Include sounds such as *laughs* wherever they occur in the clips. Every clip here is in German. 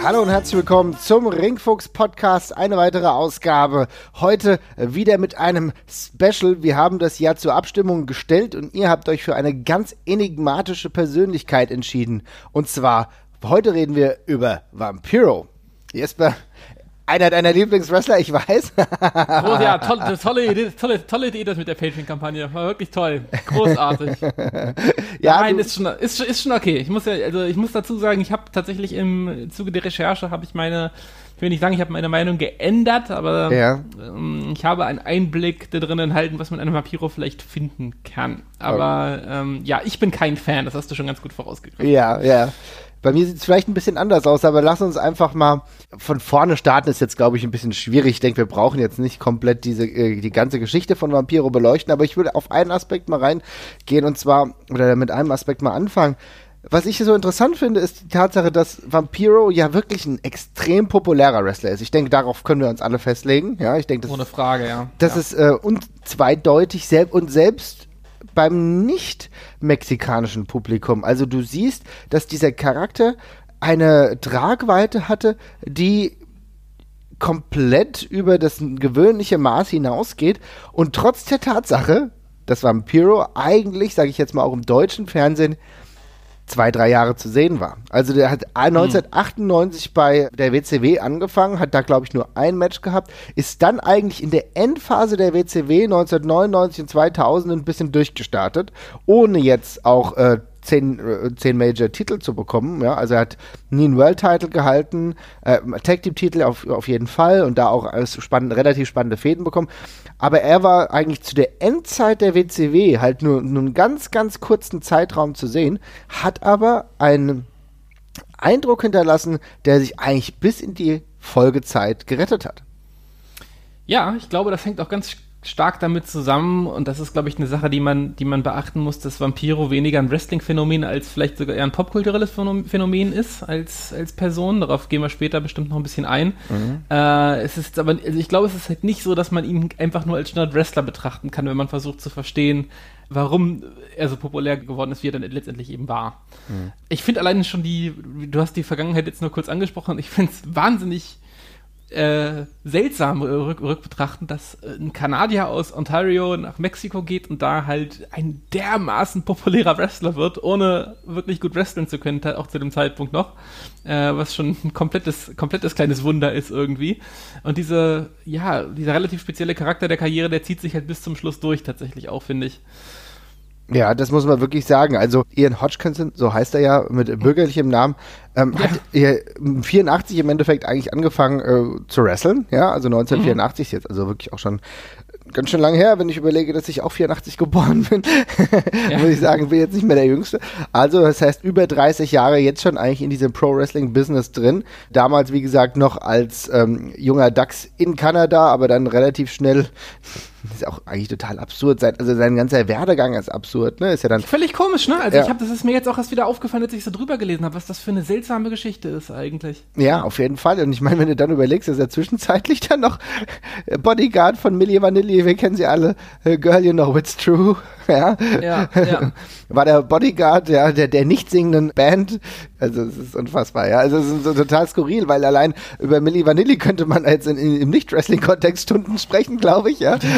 Hallo und herzlich willkommen zum Ringfuchs Podcast. Eine weitere Ausgabe. Heute wieder mit einem Special. Wir haben das ja zur Abstimmung gestellt und ihr habt euch für eine ganz enigmatische Persönlichkeit entschieden. Und zwar, heute reden wir über Vampiro. Jesper, einer deiner Lieblingswrestler, ich weiß. *laughs* Groß, ja, toll, tolle, Idee, tolle, tolle Idee das mit der Patreon-Kampagne. War wirklich toll. Großartig. *laughs* ja, Nein, ist schon, ist, ist schon okay. Ich muss ja, also ich muss dazu sagen, ich habe tatsächlich im Zuge der Recherche habe ich meine, ich will nicht sagen, ich habe meine Meinung geändert, aber Ja. ähm, ich habe einen Einblick da drin enthalten, was man an einem Vampiro vielleicht finden kann. Aber ähm, ja, ich bin kein Fan, das hast du schon ganz gut vorausgegriffen. Ja, ja. Bei mir sieht es vielleicht ein bisschen anders aus, aber lass uns einfach mal von vorne starten. Ist jetzt, glaube ich, ein bisschen schwierig. Ich denke, wir brauchen jetzt nicht komplett diese, äh, die ganze Geschichte von Vampiro beleuchten, aber ich würde auf einen Aspekt mal reingehen und zwar, oder mit einem Aspekt mal anfangen. Was ich so interessant finde, ist die Tatsache, dass Vampiro ja wirklich ein extrem populärer Wrestler ist. Ich denke, darauf können wir uns alle festlegen. Ja, ich denke, das Ohne Frage, ja. das ja. ist äh, und zweideutig selbst und selbst beim nicht mexikanischen Publikum. Also du siehst, dass dieser Charakter eine Tragweite hatte, die komplett über das gewöhnliche Maß hinausgeht und trotz der Tatsache, dass Vampiro eigentlich, sage ich jetzt mal auch im deutschen Fernsehen, zwei, drei Jahre zu sehen war. Also der hat 1998 bei der WCW angefangen, hat da glaube ich nur ein Match gehabt, ist dann eigentlich in der Endphase der WCW 1999 und 2000 ein bisschen durchgestartet, ohne jetzt auch äh, zehn, äh, zehn Major-Titel zu bekommen. Ja, also er hat nie einen World-Title gehalten, äh, Tag-Team-Titel auf, auf jeden Fall und da auch spannend, relativ spannende Fäden bekommen. Aber er war eigentlich zu der Endzeit der WCW halt nur, nur einen ganz, ganz kurzen Zeitraum zu sehen, hat aber einen Eindruck hinterlassen, der sich eigentlich bis in die Folgezeit gerettet hat. Ja, ich glaube, das hängt auch ganz stark damit zusammen und das ist, glaube ich, eine Sache, die man, die man beachten muss, dass Vampiro weniger ein Wrestling-Phänomen als vielleicht sogar eher ein popkulturelles Phänom- Phänomen ist als, als Person. Darauf gehen wir später bestimmt noch ein bisschen ein. Äh, es ist aber, also ich glaube, es ist halt nicht so, dass man ihn einfach nur als Standard-Wrestler betrachten kann, wenn man versucht zu verstehen, warum er so populär geworden ist, wie er dann letztendlich eben war. Ich finde alleine schon die, du hast die Vergangenheit jetzt nur kurz angesprochen, ich finde es wahnsinnig äh, seltsam äh, rück, rückbetrachten, dass äh, ein Kanadier aus Ontario nach Mexiko geht und da halt ein dermaßen populärer Wrestler wird, ohne wirklich gut wresteln zu können, auch zu dem Zeitpunkt noch, äh, was schon ein komplettes, komplettes kleines Wunder ist irgendwie. Und diese, ja, dieser relativ spezielle Charakter der Karriere, der zieht sich halt bis zum Schluss durch tatsächlich auch, finde ich. Ja, das muss man wirklich sagen. Also Ian Hodgkinson, so heißt er ja mit bürgerlichem Namen, ähm, Ja. hat äh, 84 im Endeffekt eigentlich angefangen äh, zu wresteln. Ja, also 1984 ist jetzt also wirklich auch schon ganz schön lange her, wenn ich überlege, dass ich auch 84 geboren bin. *laughs* Ja. Muss ich sagen, bin jetzt nicht mehr der Jüngste. Also das heißt über 30 Jahre jetzt schon eigentlich in diesem Pro-Wrestling-Business drin. Damals, wie gesagt, noch als ähm, junger Dachs in Kanada, aber dann relativ schnell das ist auch eigentlich total absurd. Sein, also sein ganzer Werdegang ist absurd, ne? Ist ja dann Völlig komisch, ne? Also Ja. ich habe, das ist mir jetzt auch erst wieder aufgefallen, als ich so drüber gelesen habe, was das für eine seltsame Geschichte ist eigentlich. Ja, auf jeden Fall. Und ich meine, wenn du dann überlegst, dass er zwischenzeitlich *laughs* dann noch Bodyguard von Milli Vanilli, wir kennen sie alle, äh, Girl, you know it's true. *laughs* Ja, Ja, ja. *laughs* War der Bodyguard ja, der, der nicht singenden Band. Also es ist unfassbar, ja. Also es ist so total skurril, weil allein über Milli Vanilli könnte man jetzt in, in, im Nicht-Wrestling-Kontext Stunden sprechen, glaube ich, ja. *laughs*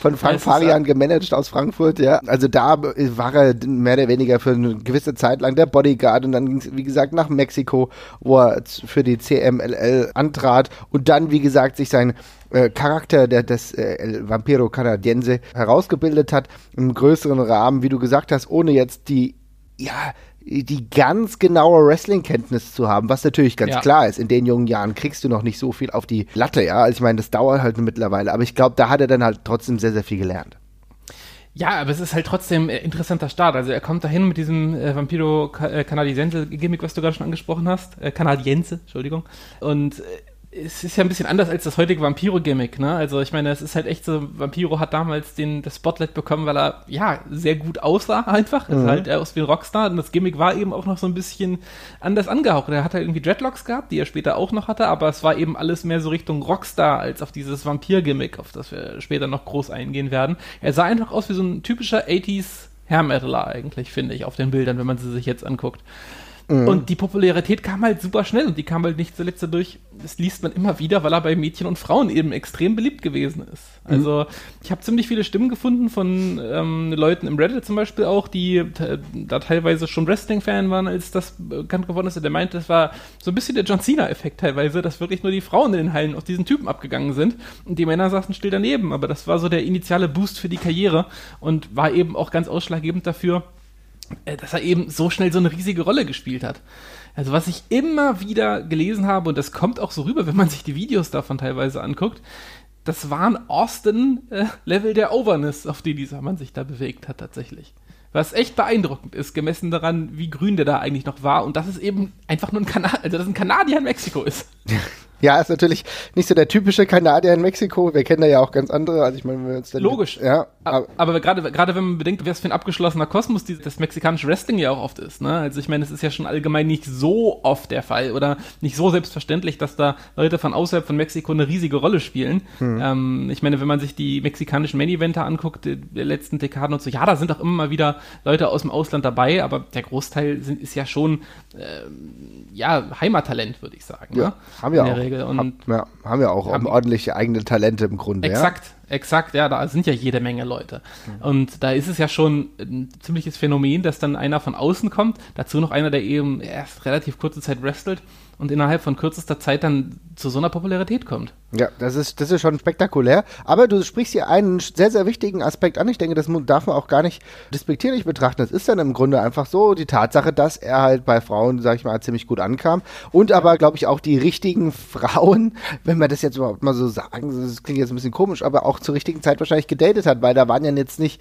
Von Frank ist, Farian gemanagt aus Frankfurt, ja. Also da war er mehr oder weniger für eine gewisse Zeit lang der Bodyguard und dann ging es, wie gesagt, nach Mexiko, wo er für die CMLL antrat und dann, wie gesagt, sich sein äh, Charakter der, des äh, El Vampiro Canadiense herausgebildet hat, im größeren Rahmen, wie du gesagt hast, ohne jetzt die, ja, die ganz genaue Wrestling-Kenntnis zu haben, was natürlich ganz Ja. klar ist. In den jungen Jahren kriegst du noch nicht so viel auf die Latte, ja. Also ich meine, das dauert halt mittlerweile, aber ich glaube, da hat er dann halt trotzdem sehr, sehr viel gelernt. Ja, aber es ist halt trotzdem äh, interessanter Start. Also er kommt dahin mit diesem äh, Vampiro äh, Canadiense Gimmick, was du gerade schon angesprochen hast. Äh, Canadiense, Entschuldigung. Und äh, es ist ja ein bisschen anders als das heutige Vampiro-Gimmick, ne? Also ich meine, es ist halt echt so, Vampiro hat damals den, das Spotlight bekommen, weil er, ja, sehr gut aussah einfach. Mhm. halt er aus wie ein Rockstar und das Gimmick war eben auch noch so ein bisschen anders angehaucht. Er hat halt irgendwie Dreadlocks gehabt, die er später auch noch hatte, aber es war eben alles mehr so Richtung Rockstar als auf dieses Vampir-Gimmick, auf das wir später noch groß eingehen werden. Er sah einfach aus wie so ein typischer 80s Hair Metaler eigentlich, finde ich, auf den Bildern, wenn man sie sich jetzt anguckt. Mhm. Und die Popularität kam halt super schnell und die kam halt nicht zuletzt dadurch, das liest man immer wieder, weil er bei Mädchen und Frauen eben extrem beliebt gewesen ist. Mhm. Also ich habe ziemlich viele Stimmen gefunden von ähm, Leuten im Reddit zum Beispiel auch, die da teilweise schon Wrestling-Fan waren, als das bekannt geworden ist. Der meinte, das war so ein bisschen der John Cena-Effekt teilweise, dass wirklich nur die Frauen in den Hallen aus diesen Typen abgegangen sind und die Männer saßen still daneben. Aber das war so der initiale Boost für die Karriere und war eben auch ganz ausschlaggebend dafür, dass er eben so schnell so eine riesige Rolle gespielt hat. Also was ich immer wieder gelesen habe, und das kommt auch so rüber, wenn man sich die Videos davon teilweise anguckt, das waren Austin-Level äh, der Overness, auf die dieser Mann sich da bewegt hat tatsächlich. Was echt beeindruckend ist, gemessen daran, wie grün der da eigentlich noch war und dass es eben einfach nur ein Kanadier, also dass ein Kanadier in Mexiko ist. *laughs* Ja, ist natürlich nicht so der typische Kanadier in Mexiko. Wir kennen da ja auch ganz andere. Also ich meine, wenn wir uns dann Logisch. Mit, ja. Aber, aber gerade gerade wenn man bedenkt, was für ein abgeschlossener Kosmos die, das mexikanische Wrestling ja auch oft ist. Ne? Also ich meine, es ist ja schon allgemein nicht so oft der Fall oder nicht so selbstverständlich, dass da Leute von außerhalb von Mexiko eine riesige Rolle spielen. Hm. Ähm, ich meine, wenn man sich die mexikanischen Main-Eventer anguckt, der letzten Dekaden und so, ja, da sind auch immer mal wieder Leute aus dem Ausland dabei, aber der Großteil sind, ist ja schon äh, ja Heimattalent, würde ich sagen. Ja, ne? haben wir auch. Regel. Und Hab, ja, haben wir auch haben ordentliche eigene Talente im Grunde. Exakt, ja? exakt, ja, da sind ja jede Menge Leute. Mhm. Und da ist es ja schon ein ziemliches Phänomen, dass dann einer von außen kommt, dazu noch einer, der eben erst relativ kurze Zeit wrestelt und innerhalb von kürzester Zeit dann zu so einer Popularität kommt. Ja, das ist, das ist schon spektakulär. Aber du sprichst hier einen sehr, sehr wichtigen Aspekt an. Ich denke, das darf man auch gar nicht despektierlich betrachten. Das ist dann im Grunde einfach so die Tatsache, dass er halt bei Frauen, sag ich mal, ziemlich gut ankam. Und aber, glaube ich, auch die richtigen *laughs* Frauen, wenn wir das jetzt überhaupt mal so sagen, das klingt jetzt ein bisschen komisch, aber auch zur richtigen Zeit wahrscheinlich gedatet hat, weil da waren ja jetzt nicht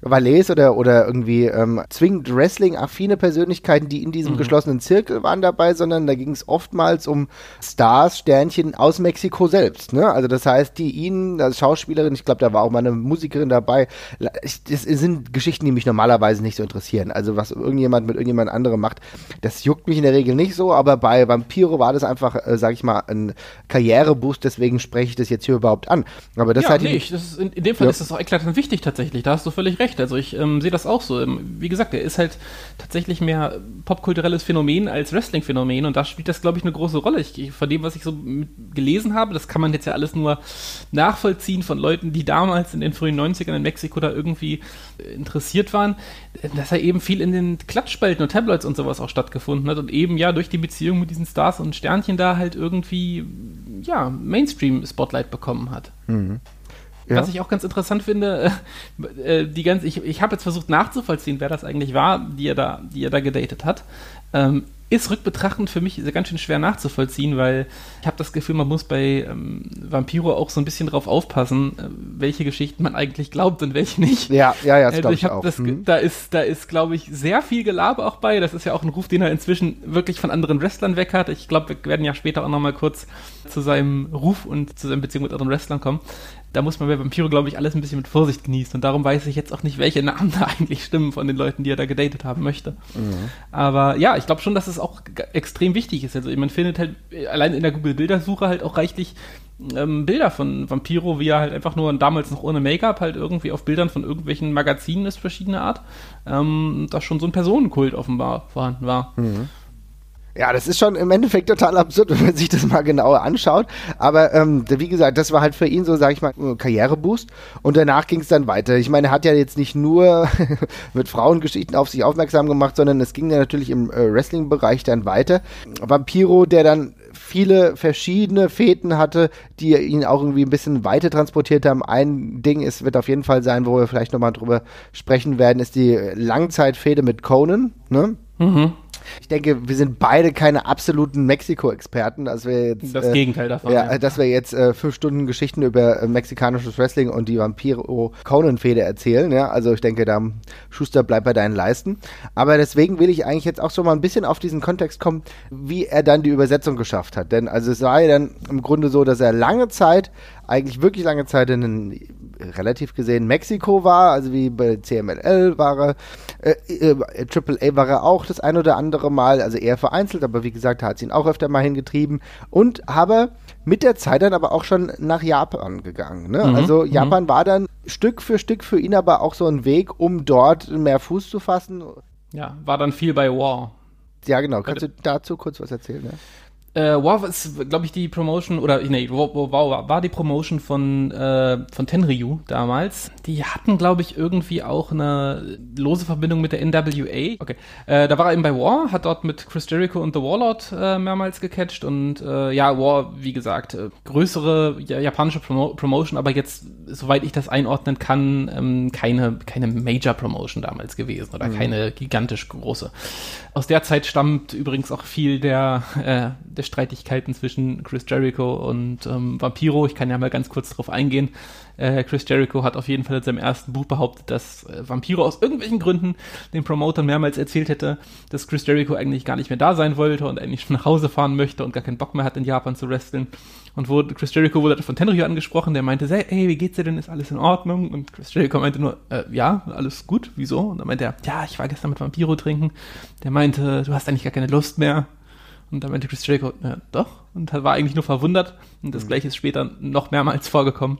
Valets oder, oder irgendwie ähm, zwingend Wrestling-affine Persönlichkeiten, die in diesem mhm. geschlossenen Zirkel waren dabei, sondern da ging es oftmals um Stars, Sternchen aus Mexiko selbst. Ne? Also das heißt, die ihn als Schauspielerin, ich glaube, da war auch mal eine Musikerin dabei, das sind Geschichten, die mich normalerweise nicht so interessieren. Also was irgendjemand mit irgendjemand anderem macht, das juckt mich in der Regel nicht so, aber bei Vampiro war das einfach, äh, sag ich mal, ein Karriereboost, deswegen spreche ich das jetzt hier überhaupt an. Aber das ja, hat nee, das ist, in, in, dem Fall ja. ist das auch eklatant wichtig tatsächlich, da hast du völlig recht. Also ich ähm, sehe das auch so. Ähm, wie gesagt, er ist halt tatsächlich mehr popkulturelles Phänomen als Wrestling-Phänomen und da spielt das, glaube ich, eine große Rolle. Ich, von dem, was ich so gelesen habe, das kann man jetzt ja alles nur nachvollziehen von Leuten, die damals in den frühen 90ern in Mexiko da irgendwie äh, interessiert waren, dass er eben viel in den Klatschspalten und Tabloids und sowas auch stattgefunden hat und eben ja durch die Beziehung mit diesen Stars und Sternchen da halt irgendwie ja Mainstream-Spotlight bekommen hat. Mhm. Ja. Was ich auch ganz interessant finde, äh, äh die ganze, ich, ich habe jetzt versucht nachzuvollziehen, wer das eigentlich war, die er da, die er da gedatet hat. Ähm, ist rückbetrachtend für mich ganz schön schwer nachzuvollziehen, weil ich habe das Gefühl, man muss bei ähm, Vampiro auch so ein bisschen drauf aufpassen, äh, welche Geschichten man eigentlich glaubt und welche nicht. Ja, ja, ja, das also ich, ich auch. Das, hm. Da ist, da ist, glaube ich, sehr viel Gelaber auch bei. Das ist ja auch ein Ruf, den er inzwischen wirklich von anderen Wrestlern weg hat. Ich glaube, wir werden ja später auch nochmal kurz zu seinem Ruf und zu seiner Beziehung mit anderen Wrestlern kommen da muss man bei Vampiro, glaube ich, alles ein bisschen mit Vorsicht genießen. Und darum weiß ich jetzt auch nicht, welche Namen *laughs* da eigentlich stimmen von den Leuten, die er da gedatet haben möchte. Mhm. Aber ja, ich glaube schon, dass es auch extrem wichtig ist. Also man findet halt allein in der Google-Bildersuche halt auch reichlich ähm, Bilder von Vampiro, wie er halt einfach nur damals noch ohne Make-up halt irgendwie auf Bildern von irgendwelchen Magazinen ist, verschiedener Art, ähm, da schon so ein Personenkult offenbar vorhanden war. Mhm. Ja, das ist schon im Endeffekt total absurd, *laughs* wenn man sich das mal genauer anschaut. Aber ähm, wie gesagt, das war halt für ihn so, sag ich mal, Karriereboost. Und danach ging es dann weiter. Ich meine, er hat ja jetzt nicht nur *laughs* mit Frauengeschichten auf sich aufmerksam gemacht, sondern es ging ja natürlich im äh, Wrestling-Bereich dann weiter. Vampiro, der dann viele verschiedene Fäden hatte, die ihn auch irgendwie ein bisschen weiter transportiert haben. Ein Ding ist, wird auf jeden Fall sein, wo wir vielleicht nochmal drüber sprechen werden, ist die Langzeitfäde mit Conan. Ne? Mhm Ich denke, wir sind beide keine absoluten Mexiko-Experten, dass wir jetzt. Das äh, Gegenteil davon. Ja, ja, dass wir jetzt äh, fünf Stunden Geschichten über äh, mexikanisches Wrestling und die Vampiro-Conan-Fehde erzählen. Ja, also ich denke, da Schuster bleibt bei deinen Leisten. Aber deswegen will ich eigentlich jetzt auch schon mal ein bisschen auf diesen Kontext kommen, wie er dann die Übersetzung geschafft hat. Denn also es war ja dann im Grunde so, dass er lange Zeit, eigentlich wirklich lange Zeit in relativ gesehen Mexiko war, also wie bei CMLL war er, äh, äh, Triple A war er auch das ein oder andere Mal, also eher vereinzelt, aber wie gesagt, hat es ihn auch öfter mal hingetrieben und aber mit der Zeit dann aber auch schon nach Japan gegangen. Ne? Mhm, also mhm. Japan mhm. war dann Stück für Stück für ihn aber auch so ein Weg, um dort mehr Fuß zu fassen. Ja, war dann viel bei War. Ja, genau. Kannst du dazu kurz was erzählen? Ja? Äh, WoW ist, glaube ich, die Promotion, oder nee, WoW, WoW war die Promotion von, äh, von Tenryu damals. Die hatten, glaube ich, irgendwie auch eine lose Verbindung mit der NWA. Okay. Äh, da war er eben bei War, hat dort mit Chris Jericho und The Warlord äh, mehrmals gecatcht und äh, ja, War, wie gesagt, äh, größere ja, japanische Promo Promotion, aber jetzt, soweit ich das einordnen kann, ähm, keine, keine Major Promotion damals gewesen oder mhm. keine gigantisch große. Aus der Zeit stammt übrigens auch viel der, äh, der Streitigkeiten zwischen Chris Jericho und ähm, Vampiro. Ich kann ja mal ganz kurz darauf eingehen. Äh, Chris Jericho hat auf jeden Fall in seinem ersten Buch behauptet, dass äh, Vampiro aus irgendwelchen Gründen den Promotern mehrmals erzählt hätte, dass Chris Jericho eigentlich gar nicht mehr da sein wollte und eigentlich schon nach Hause fahren möchte und gar keinen Bock mehr hat, in Japan zu wresteln. Und wo Chris Jericho wurde von Tenryu angesprochen, der meinte, hey, wie geht's dir denn? Ist alles in Ordnung? Und Chris Jericho meinte nur, äh, ja, alles gut, wieso? Und dann meinte er, ja, ich war gestern mit Vampiro trinken. Der meinte, du hast eigentlich gar keine Lust mehr. Und da meinte Chris Jericho, ja, doch. Und war eigentlich nur verwundert. Und das mhm. gleiche ist später noch mehrmals vorgekommen.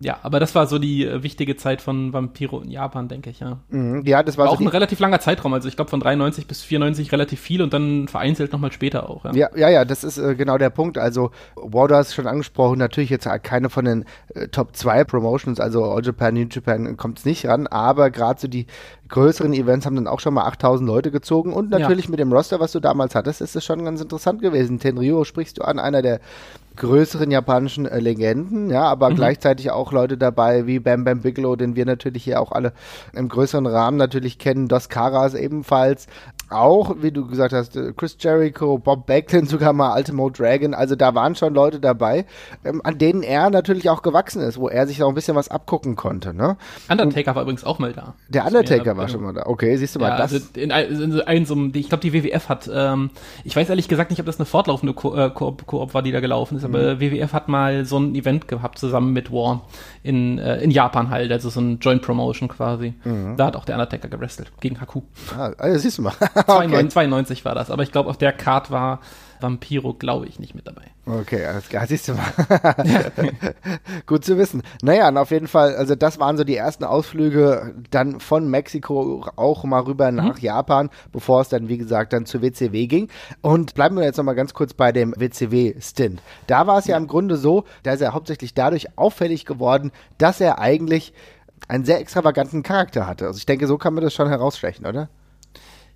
Ja, aber das war so die äh, wichtige Zeit von Vampiro in Japan, denke ich, ja. Mhm, ja, das war, war so auch ein relativ langer Zeitraum. Also ich glaube von 93 bis 94 relativ viel und dann vereinzelt nochmal später auch. Ja. ja, ja, ja, das ist äh, genau der Punkt. Also Warder ist schon angesprochen, natürlich jetzt keine von den äh, Top 2 Promotions, also All Japan, New Japan kommt es nicht ran, aber gerade so die größeren Events haben dann auch schon mal 8000 Leute gezogen und natürlich ja. mit dem Roster, was du damals hattest, ist es schon ganz interessant gewesen. Tenryo sprichst du an, einer der größeren japanischen äh, Legenden, ja, aber mhm. gleichzeitig auch Leute dabei wie Bam Bam Bigelow, den wir natürlich hier auch alle im größeren Rahmen natürlich kennen, Dos Caras ebenfalls, auch, wie du gesagt hast, äh, Chris Jericho, Bob Backlund, sogar mal Ultimo Dragon, also da waren schon Leute dabei, ähm, an denen er natürlich auch gewachsen ist, wo er sich auch ein bisschen was abgucken konnte, ne? Undertaker Und, war übrigens auch mal da. Der Undertaker war schon mal da, okay, siehst du mal, ja, das... Also in, in, in so einem, ich glaube, die WWF hat, ähm, ich weiß ehrlich gesagt nicht, ob das eine fortlaufende Ko äh, Koop, Koop war, die da gelaufen ist, aber mhm. WWF hat mal so ein Event gehabt, zusammen mit War, in, äh, in Japan halt, also so ein Joint Promotion quasi. Mhm. Da hat auch der Undertaker gewrestelt, gegen Haku. Ah, also siehst du mal. *laughs* 92, 92 war das, aber ich glaube, auf der Card war Vampiro, glaube ich, nicht mit dabei. Okay, alles klar, siehst du mal. *laughs* Gut zu wissen. Naja, und auf jeden Fall, also das waren so die ersten Ausflüge dann von Mexiko auch mal rüber mhm. nach mhm. Japan, bevor es dann, wie gesagt, dann zur WCW ging. Und bleiben wir jetzt nochmal ganz kurz bei dem WCW-Stint. Da war es ja. ja im Grunde so, da ist er hauptsächlich dadurch auffällig geworden, dass er eigentlich einen sehr extravaganten Charakter hatte. Also ich denke, so kann man das schon herausstechen, oder?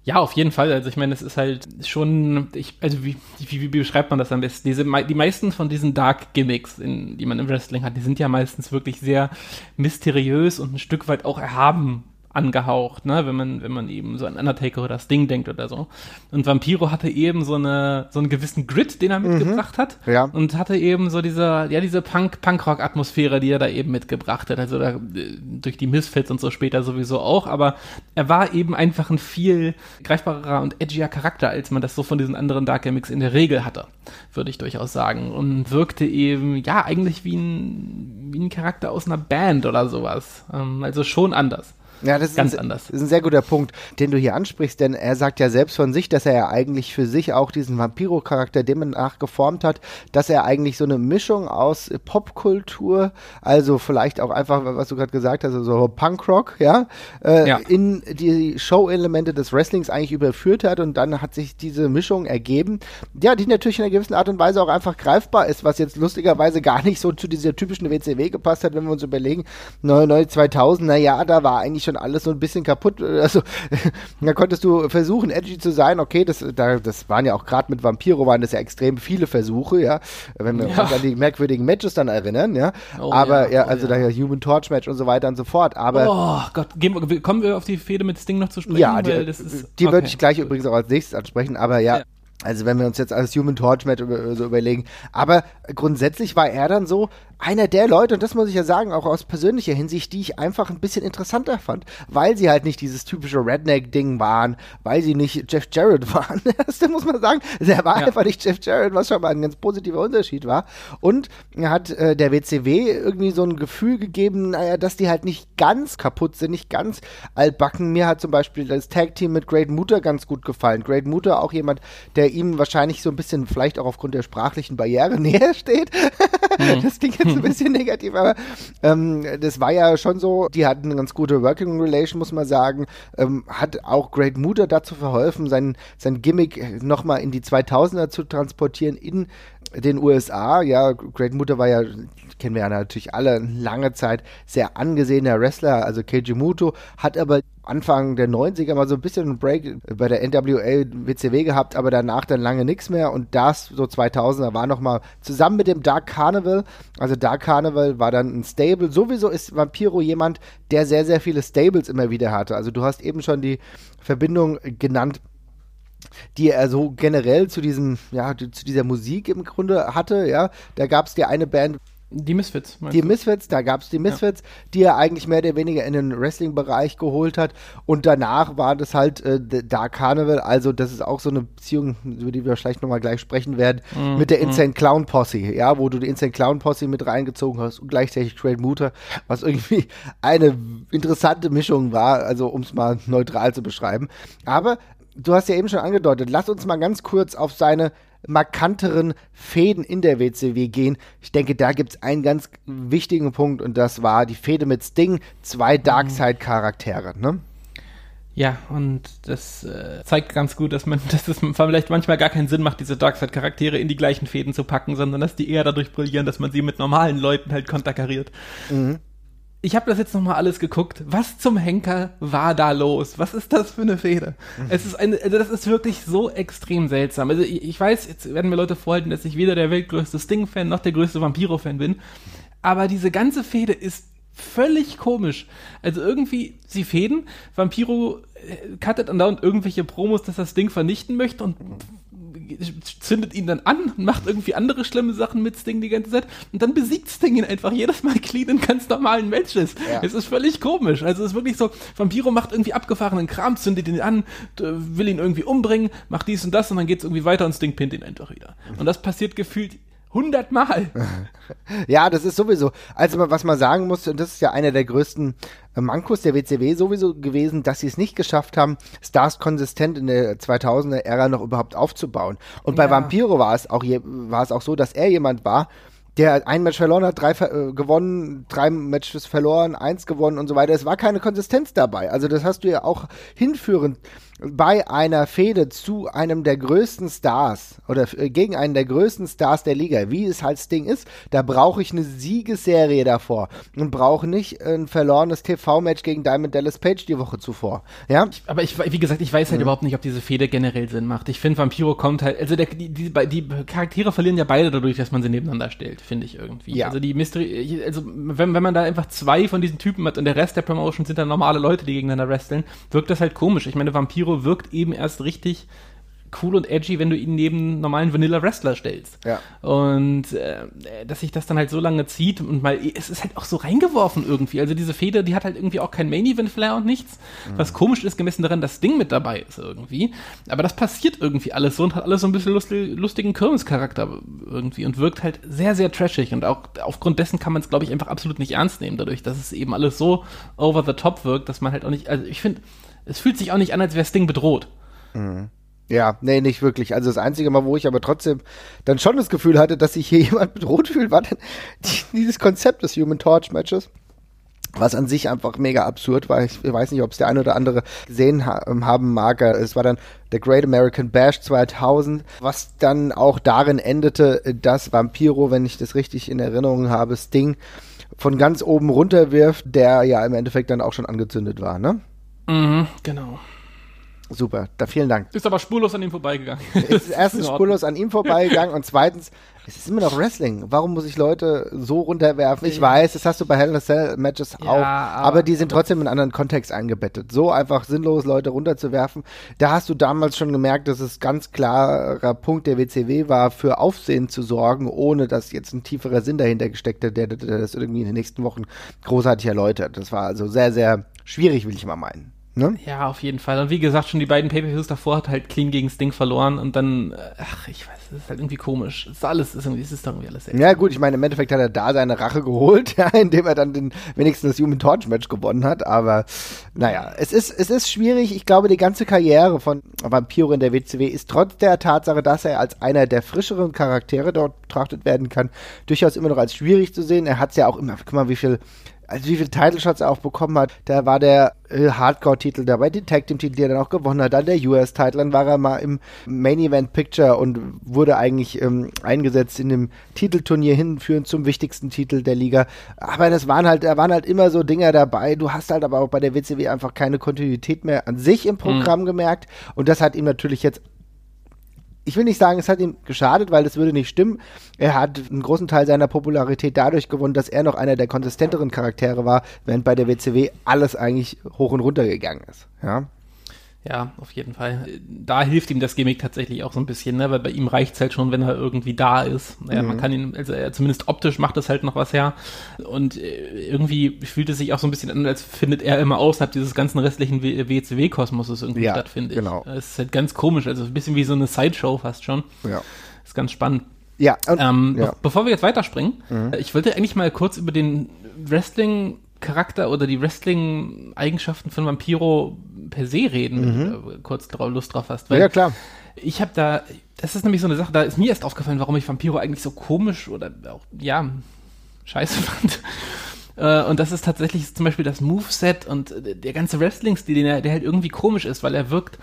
Ja, auf jeden Fall. Also ich meine, es ist halt schon, ich, also wie, wie, wie beschreibt man das am besten? Diese, die meisten von diesen Dark Gimmicks, in, die man im Wrestling hat, die sind ja meistens wirklich sehr mysteriös und ein Stück weit auch erhaben angehaucht, ne, wenn man, wenn man eben so an Undertaker oder das Ding denkt oder so. Und Vampiro hatte eben so eine, so einen gewissen Grit, den er mhm. mitgebracht hat. Ja. Und hatte eben so diese, ja, diese Punk, Punkrock-Atmosphäre, die er da eben mitgebracht hat. Also da, durch die Misfits und so später sowieso auch. Aber er war eben einfach ein viel greifbarer und edgier Charakter, als man das so von diesen anderen Dark Gimmicks in der Regel hatte, würde ich durchaus sagen. Und wirkte eben, ja, eigentlich wie ein, wie ein Charakter aus einer Band oder sowas. Ähm, also schon anders. Ja, das ist ganz ein, anders. Das ist ein sehr guter Punkt, den du hier ansprichst, denn er sagt ja selbst von sich, dass er ja eigentlich für sich auch diesen Vampiro-Charakter demnach geformt hat, dass er eigentlich so eine Mischung aus Popkultur, also vielleicht auch einfach, was du gerade gesagt hast, so Punkrock, ja, äh, ja. in die Show-Elemente des Wrestlings eigentlich überführt hat und dann hat sich diese Mischung ergeben, ja, die natürlich in einer gewissen Art und Weise auch einfach greifbar ist, was jetzt lustigerweise gar nicht so zu dieser typischen WCW gepasst hat, wenn wir uns überlegen, 99, 2000, na ja, da war eigentlich schon schon alles so ein bisschen kaputt. Also *laughs* da konntest du versuchen, edgy zu sein. Okay, das, da, das waren ja auch gerade mit Vampiro waren das ja extrem viele Versuche, ja. Wenn wir Ja. uns an die merkwürdigen Matches dann erinnern, ja. Oh, Aber ja, ja, oh, also ja. da Human Torch Match und so weiter und so fort. Aber oh Gott, gehen kommen wir auf die Fehde mit Sting noch zu sprechen? ja, Weil die, ist, die okay. würde ich gleich übrigens auch als nächstes ansprechen, aber ja. Also wenn wir uns jetzt als Human Torch Match so überlegen. Aber grundsätzlich war er dann so einer der Leute, und das muss ich ja sagen, auch aus persönlicher Hinsicht, die ich einfach ein bisschen interessanter fand. Weil sie halt nicht dieses typische Redneck-Ding waren, weil sie nicht Jeff Jarrett *laughs* waren. Das muss man sagen. Er war Ja. einfach nicht Jeff Jarrett, was schon mal ein ganz positiver Unterschied war. Und er hat äh, der WCW irgendwie so ein Gefühl gegeben, naja, dass die halt nicht ganz kaputt sind, nicht ganz altbacken. Mir hat zum Beispiel das Tag-Team mit Great Muta ganz gut gefallen. Great Muta auch jemand, der ihm wahrscheinlich so ein bisschen, vielleicht auch aufgrund der sprachlichen Barriere *laughs* näher steht. Das klingt jetzt *laughs* ein bisschen negativ, aber ähm, das war ja schon so, die hatten eine ganz gute Working Relation, muss man sagen. Ähm, hat auch Great Muta dazu verholfen, sein, sein Gimmick nochmal in die 2000er zu transportieren in den USA. Ja, Great Muta war ja, kennen wir ja natürlich alle, lange Zeit sehr angesehener Wrestler, also Keiji Muto, hat aber Anfang der 90er mal so ein bisschen einen Break bei der NWA WCW gehabt, aber danach dann lange nichts mehr. Und das so 2000er war nochmal zusammen mit dem Dark Carnival, also Dark Carnival war dann ein Stable, sowieso ist Vampiro jemand, der sehr, sehr viele Stables immer wieder hatte, also du hast eben schon die Verbindung genannt die er so generell zu diesem, ja, zu dieser Musik im Grunde hatte, ja. Da gab es die eine Band, Die Misfits. die du? Misfits, da gab es die Misfits, die er eigentlich mehr oder weniger in den Wrestling-Bereich geholt hat. Und danach war das halt äh, The Dark Carnival, also das ist auch so eine Beziehung, über die wir vielleicht nochmal gleich sprechen werden, Mhm, mit der Insane Clown Posse, ja, wo du die Insane Clown Posse mit reingezogen hast und gleichzeitig Trade Muter, was irgendwie eine interessante Mischung war, also um es mal neutral zu beschreiben. Aber du hast ja eben schon angedeutet, lass uns mal ganz kurz auf seine markanteren Fäden in der WCW gehen. Ich denke, da gibt es einen ganz wichtigen Punkt und das war die Fehde mit Sting, zwei Darkseid-Charaktere. Ne? Ja, und das äh, zeigt ganz gut, dass man, *laughs* dass es vielleicht manchmal gar keinen Sinn macht, diese Darkseid-Charaktere in die gleichen Fäden zu packen, sondern dass die eher dadurch brillieren, dass man sie mit normalen Leuten halt konterkariert. Ich habe das jetzt nochmal alles geguckt. Was zum Henker war da los? Was ist das für eine Fehde? Es ist eine, also das ist wirklich so extrem seltsam. Also ich, ich weiß, jetzt werden mir Leute vorhalten, dass ich weder der weltgrößte Sting-Fan noch der größte Vampiro-Fan bin. Aber diese ganze Fehde ist völlig komisch. Also irgendwie, sie fäden, Vampiro äh, cuttet andauernd irgendwelche Promos, dass das Ding vernichten möchte und zündet ihn dann an, macht irgendwie andere schlimme Sachen mit Sting die ganze Zeit und dann besiegt Sting ihn einfach jedes Mal clean in ganz normalen Matches. Ja. Es ist völlig komisch. Also es ist wirklich so, Vampiro macht irgendwie abgefahrenen Kram, zündet ihn an, will ihn irgendwie umbringen, macht dies und das und dann geht es irgendwie weiter und Sting pinnt ihn einfach wieder. Und das passiert gefühlt hundertmal. *laughs* Ja, das ist sowieso. Also was man sagen muss, und das ist ja einer der größten äh, Mankos der WCW sowieso gewesen, dass sie es nicht geschafft haben, Stars konsistent in der 2000er Ära noch überhaupt aufzubauen. Und bei Ja. Vampiro war es auch je, war es auch so, dass er jemand war, der ein Match verloren hat, drei ver äh, gewonnen, drei Matches verloren, eins gewonnen und so weiter. Es war keine Konsistenz dabei. Also das hast du ja auch hinführend bei einer Fehde zu einem der größten Stars oder äh, gegen einen der größten Stars der Liga, wie es halt Sting ist, da brauche ich eine Siegesserie davor und brauche nicht ein verlorenes TV-Match gegen Diamond Dallas Page die Woche zuvor. Ja, Aber ich, wie gesagt, ich weiß halt überhaupt nicht, ob diese Fehde generell Sinn macht. Ich finde, Vampiro kommt halt, also der, die, die, die Charaktere verlieren ja beide dadurch, dass man sie nebeneinander stellt, finde ich irgendwie. Ja. Also die Mystery, also wenn, wenn man da einfach zwei von diesen Typen hat und der Rest der Promotion sind dann normale Leute, die gegeneinander wresteln, wirkt das halt komisch. Ich meine, Vampiro wirkt eben erst richtig cool und edgy, wenn du ihn neben normalen Vanilla Wrestler stellst. Ja. Und äh, dass sich das dann halt so lange zieht und mal, es ist halt auch so reingeworfen irgendwie. Also diese Feder, die hat halt irgendwie auch kein Main-Event-Flair und nichts. Was komisch ist, gemessen daran, dass Ding mit dabei ist irgendwie. Aber das passiert irgendwie alles so und hat alles so ein bisschen lustig, lustigen Kirmes-Charakter irgendwie und wirkt halt sehr, sehr trashig. Und auch aufgrund dessen kann man es, glaube ich, einfach absolut nicht ernst nehmen, dadurch, dass es eben alles so over the top wirkt, dass man halt auch nicht, also ich finde, es fühlt sich auch nicht an, als wäre Sting bedroht. Ja, nee, nicht wirklich. Also das einzige Mal, wo ich aber trotzdem dann schon das Gefühl hatte, dass sich hier *laughs* jemand bedroht fühlt, war dann *laughs* die, dieses Konzept des Human Torch Matches. Was an sich einfach mega absurd war. Ich weiß nicht, ob es der eine oder andere gesehen ha ähm, haben mag. Es war dann der Great American Bash 2000, was dann auch darin endete, dass Vampiro, wenn ich das richtig in Erinnerung habe, Sting von ganz oben runter wirft, der ja im Endeffekt dann auch schon angezündet war, ne? Mhm, genau. Super, da vielen Dank. Ist aber spurlos an ihm vorbeigegangen. *laughs* Es ist erstens spurlos an ihm vorbeigegangen und zweitens, es ist immer noch Wrestling. Warum muss ich Leute so runterwerfen? Ich weiß, das hast du bei Hell in a Cell Matches Ja, auch, aber, aber- die sind trotzdem in einen anderen Kontext eingebettet. So einfach sinnlos Leute runterzuwerfen, da hast du damals schon gemerkt, dass es ganz klarer Punkt der WCW war, für Aufsehen zu sorgen, ohne dass jetzt ein tieferer Sinn dahinter gesteckt hat, der, der der das irgendwie in den nächsten Wochen großartig erläutert. Das war also sehr, sehr schwierig, will ich mal meinen. Ne? Ja, auf jeden Fall. Und wie gesagt, schon die beiden Pay-Per-Views davor hat halt clean gegen Sting verloren und dann, äh, ach, ich weiß, das ist halt irgendwie komisch. Es ist alles, ist irgendwie, es ist irgendwie alles seltsam. Ja, gut, ich meine, im Endeffekt hat er da seine Rache geholt, *laughs* ja, indem er dann den, wenigstens das Human Torch Match gewonnen hat. Aber naja, es ist, es ist schwierig. Ich glaube, die ganze Karriere von Vampiro in der WCW ist trotz der Tatsache, dass er als einer der frischeren Charaktere dort betrachtet werden kann, durchaus immer noch als schwierig zu sehen. Er hat es ja auch immer, guck mal, wie viel. Also wie viele Title Shots er auch bekommen hat, da war der äh, Hardcore-Titel dabei, die Tag Team-Titel, die er dann auch gewonnen hat, dann der US-Titel, dann war er mal im Main-Event-Picture und wurde eigentlich ähm, eingesetzt in dem Titelturnier hinführend zum wichtigsten Titel der Liga. Aber das waren halt, da waren halt immer so Dinger dabei. Du hast halt aber auch bei der WCW einfach keine Kontinuität mehr an sich im Programm gemerkt und das hat ihm natürlich jetzt ich will nicht sagen, es hat ihm geschadet, weil das würde nicht stimmen. Er hat einen großen Teil seiner Popularität dadurch gewonnen, dass er noch einer der konsistenteren Charaktere war, während bei der WCW alles eigentlich hoch und runter gegangen ist. Ja. Ja, auf jeden Fall. Da hilft ihm das Gimmick tatsächlich auch so ein bisschen, ne? weil bei ihm reicht's halt schon, wenn er irgendwie da ist. Ja, Man kann ihn, also er, zumindest optisch macht das halt noch was her. Und äh, irgendwie fühlt es sich auch so ein bisschen an, als findet er immer außerhalb dieses ganzen restlichen WCW-Kosmoses irgendwie Ja, statt, finde ich. genau. Es ist halt ganz komisch, also ein bisschen wie so eine Sideshow fast schon. Ja. Ist ganz spannend. Ja, und, Ähm, ja. Mhm. be bevor wir jetzt weiterspringen, äh, ich wollte eigentlich mal kurz über den Wrestling-Charakter oder die Wrestling-Eigenschaften von Vampiro per se reden, wenn du kurz drauf, Lust drauf hast. Mhm. ja, klar. Ich habe da, das ist nämlich so eine Sache, da ist mir erst aufgefallen, warum ich Vampiro eigentlich so komisch oder auch, ja, scheiße fand. Äh, Und das ist tatsächlich zum Beispiel das Moveset und äh, der ganze Wrestling-Stil, den er- der halt irgendwie komisch ist, weil er wirkt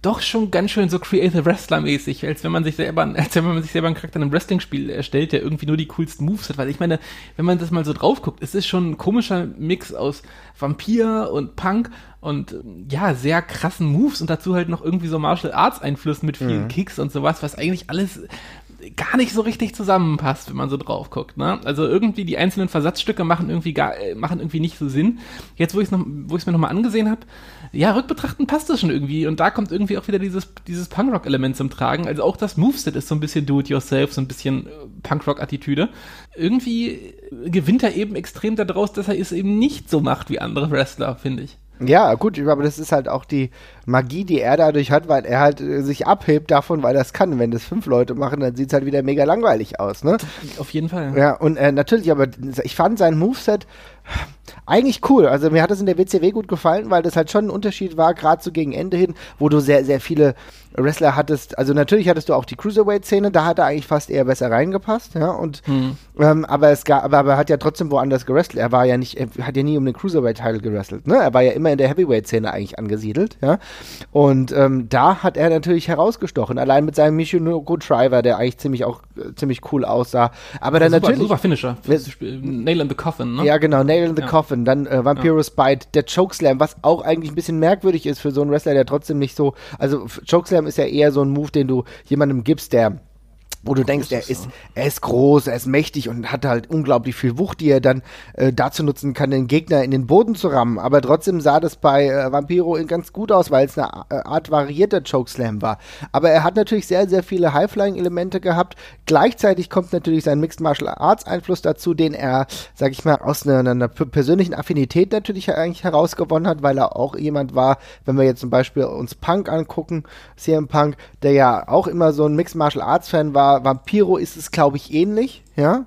doch schon ganz schön so Creative Wrestler-mäßig, als wenn man sich selber, *laughs* als wenn man sich selber einen Charakter in einem Wrestling-Spiel erstellt, der irgendwie nur die coolsten Moves hat. Weil ich meine, wenn man das mal so drauf guckt, es ist schon ein komischer Mix aus Vampir und Punk und ähm, ja, sehr krassen Moves und dazu halt noch irgendwie so Martial Arts Einflüssen mit vielen Kicks und sowas, was eigentlich alles gar nicht so richtig zusammenpasst, wenn man so drauf guckt. Ne? Also irgendwie die einzelnen Versatzstücke machen irgendwie gar, äh, machen irgendwie nicht so Sinn. Jetzt, wo ich es wo ich es mir nochmal angesehen habe, ja, rückbetrachten passt das schon irgendwie und da kommt irgendwie auch wieder dieses, dieses Punkrock-Element zum Tragen. Also auch das Moveset ist so ein bisschen Do-it-yourself, so ein bisschen äh, Punkrock-Attitüde. Irgendwie gewinnt er eben extrem daraus, dass er es eben nicht so macht wie andere Wrestler, finde ich. Ja, gut, aber das ist halt auch die Magie, die er dadurch hat, weil er halt äh, sich abhebt davon, weil er es kann. Wenn das fünf Leute machen, dann sieht es halt wieder mega langweilig aus, ne? Auf jeden Fall. Ja, und äh, natürlich, aber ich fand sein Moveset eigentlich cool. Also mir hat das in der WCW gut gefallen, weil das halt schon ein Unterschied war, gerade so gegen Ende hin, wo du sehr, sehr viele Wrestler hattest. Also natürlich hattest du auch die Cruiserweight-Szene, da hat er eigentlich fast eher besser reingepasst, ja. Und ähm, aber es gab, aber, aber er hat ja trotzdem woanders gewrestelt. Er war ja nicht, er hat ja nie um den Cruiserweight-Title gewrestelt, ne? Er war ja immer in der Heavyweight-Szene eigentlich angesiedelt, ja. Und ähm, da hat er natürlich herausgestochen, allein mit seinem Michinoku Driver, der eigentlich ziemlich auch äh, ziemlich cool aussah. Aber dann super, natürlich. super Finisher. Nail in the Coffin, ne? Ja, genau, Nail in the Ja. Coffin, dann äh, Vampiro's Bite, der Chokeslam, was auch eigentlich ein bisschen merkwürdig ist für so einen Wrestler, der trotzdem nicht so, also Chokeslam ist ja eher so ein Move, den du jemandem gibst, der wo du denkst, er ist, er ist groß, er ist mächtig und hat halt unglaublich viel Wucht, die er dann äh, dazu nutzen kann, den Gegner in den Boden zu rammen. Aber trotzdem sah das bei äh, Vampiro ganz gut aus, weil es eine äh, Art variierter Chokeslam war. Aber er hat natürlich sehr, sehr viele High-Flying-Elemente gehabt. Gleichzeitig kommt natürlich sein Mixed Martial Arts Einfluss dazu, den er, sag ich mal, aus einer, einer persönlichen Affinität natürlich eigentlich herausgewonnen hat, weil er auch jemand war, wenn wir jetzt zum Beispiel uns Punk angucken, CM Punk, der ja auch immer so ein Mixed Martial Arts Fan war, Vampiro ist es, glaube ich, ähnlich, ja.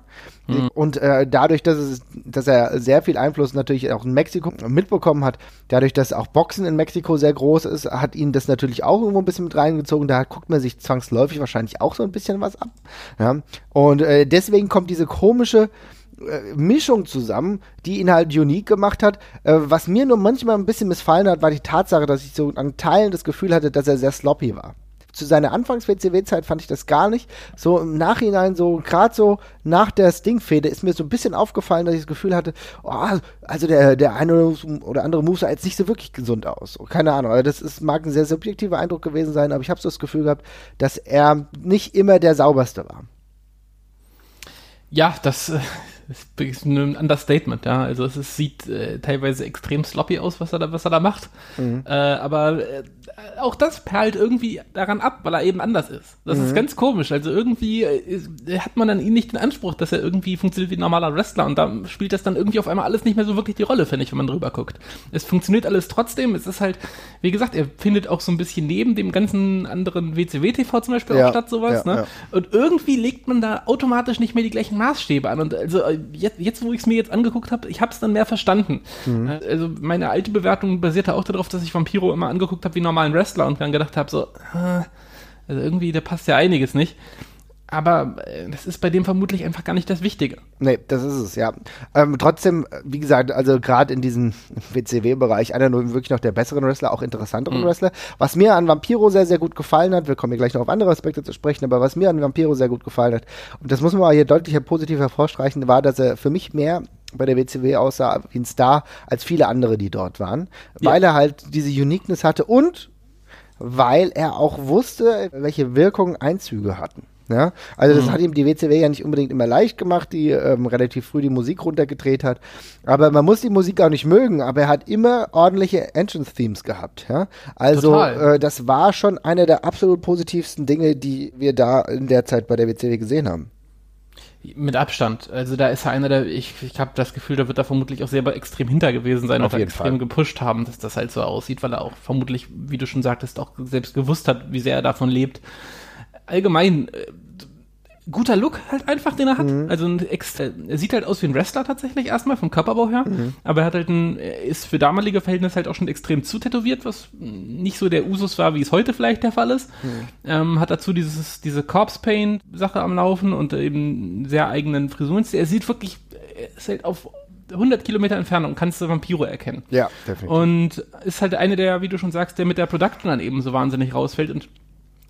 Und äh, dadurch, dass, es, dass er sehr viel Einfluss natürlich auch in Mexiko mitbekommen hat, dadurch, dass auch Boxen in Mexiko sehr groß ist, hat ihn das natürlich auch irgendwo ein bisschen mit reingezogen. Da guckt man sich zwangsläufig wahrscheinlich auch so ein bisschen was ab. Ja? Und äh, deswegen kommt diese komische äh, Mischung zusammen, die ihn halt unique gemacht hat. Äh, was mir nur manchmal ein bisschen missfallen hat, war die Tatsache, dass ich so an Teilen das Gefühl hatte, dass er sehr sloppy war. Zu seiner Anfangs-WCW-Zeit fand ich das gar nicht. So im Nachhinein, so gerade so nach der Sting-Fehde ist mir so ein bisschen aufgefallen, dass ich das Gefühl hatte, oh, also der, der eine oder andere Move sah jetzt nicht so wirklich gesund aus. Keine Ahnung, also das ist, mag ein sehr subjektiver Eindruck gewesen sein, aber ich habe so das Gefühl gehabt, dass er nicht immer der sauberste war. Ja, das äh, *laughs* ist ein Understatement, ja. Also es ist, sieht äh, teilweise extrem sloppy aus, was er da, was er da macht. Mhm. Äh, aber äh, auch das perlt irgendwie daran ab, weil er eben anders ist. Das mhm. ist ganz komisch. Also irgendwie äh, hat man dann ihn nicht den Anspruch, dass er irgendwie funktioniert wie ein normaler Wrestler und da spielt das dann irgendwie auf einmal alles nicht mehr so wirklich die Rolle, finde ich, wenn man drüber guckt. Es funktioniert alles trotzdem. Es ist halt, wie gesagt, er findet auch so ein bisschen neben dem ganzen anderen WCW-TV zum Beispiel ja. auch statt, sowas. Ja, ne? Ja. Und irgendwie legt man da automatisch nicht mehr die gleichen Maßstäbe an. Und also äh, jetzt, jetzt wo ich es mir jetzt angeguckt habe, ich habe es dann mehr verstanden. Mhm. Also meine alte Bewertung basierte auch darauf, dass ich Vampiro immer angeguckt habe wie normalen Wrestler und dann gedacht habe, so, also irgendwie, da passt ja einiges nicht. Aber äh, das ist bei dem vermutlich einfach gar nicht das Wichtige. Nee, das ist es, ja. Ähm, trotzdem, wie gesagt, also gerade in diesem WCW-Bereich, einer nur wirklich noch der besseren Wrestler, auch interessanteren mhm. Wrestler. Was mir an Vampiro sehr, sehr gut gefallen hat, wir kommen hier gleich noch auf andere Aspekte zu sprechen, aber was mir an Vampiro sehr gut gefallen hat, und das muss man hier deutlich positiv hervorstreichen, war, dass er für mich mehr bei der WCW aussah wie ein Star als viele andere, die dort waren, ja. weil er halt diese Uniqueness hatte und weil er auch wusste, welche Wirkung Einzüge hatten. Ja, also das mhm. hat ihm die WCW ja nicht unbedingt immer leicht gemacht, die ähm, relativ früh die Musik runtergedreht hat. Aber man muss die Musik auch nicht mögen, aber er hat immer ordentliche Entrance-Themes gehabt. Ja? Also äh, das war schon einer der absolut positivsten Dinge, die wir da in der Zeit bei der WCW gesehen haben. Mit Abstand. Also da ist er einer der, ich, ich habe das Gefühl, da wird er vermutlich auch selber extrem hinter gewesen sein Auf und extrem Fall. gepusht haben, dass das halt so aussieht, weil er auch vermutlich, wie du schon sagtest, auch selbst gewusst hat, wie sehr er davon lebt allgemein äh, guter Look halt einfach, den er hat. Mhm. Also ein Ex er sieht halt aus wie ein Wrestler tatsächlich erstmal vom Körperbau her, mhm. aber er hat halt ein ist für damalige Verhältnisse halt auch schon extrem zutätowiert, was nicht so der Usus war, wie es heute vielleicht der Fall ist. Mhm. Ähm, hat dazu dieses diese Corpse Paint Sache am Laufen und eben sehr eigenen Frisuren. Er sieht wirklich er ist halt auf 100 Kilometer Entfernung kannst du Vampiro erkennen. Ja, definitiv. Und ist halt eine der, wie du schon sagst, der mit der Production dann eben so wahnsinnig rausfällt und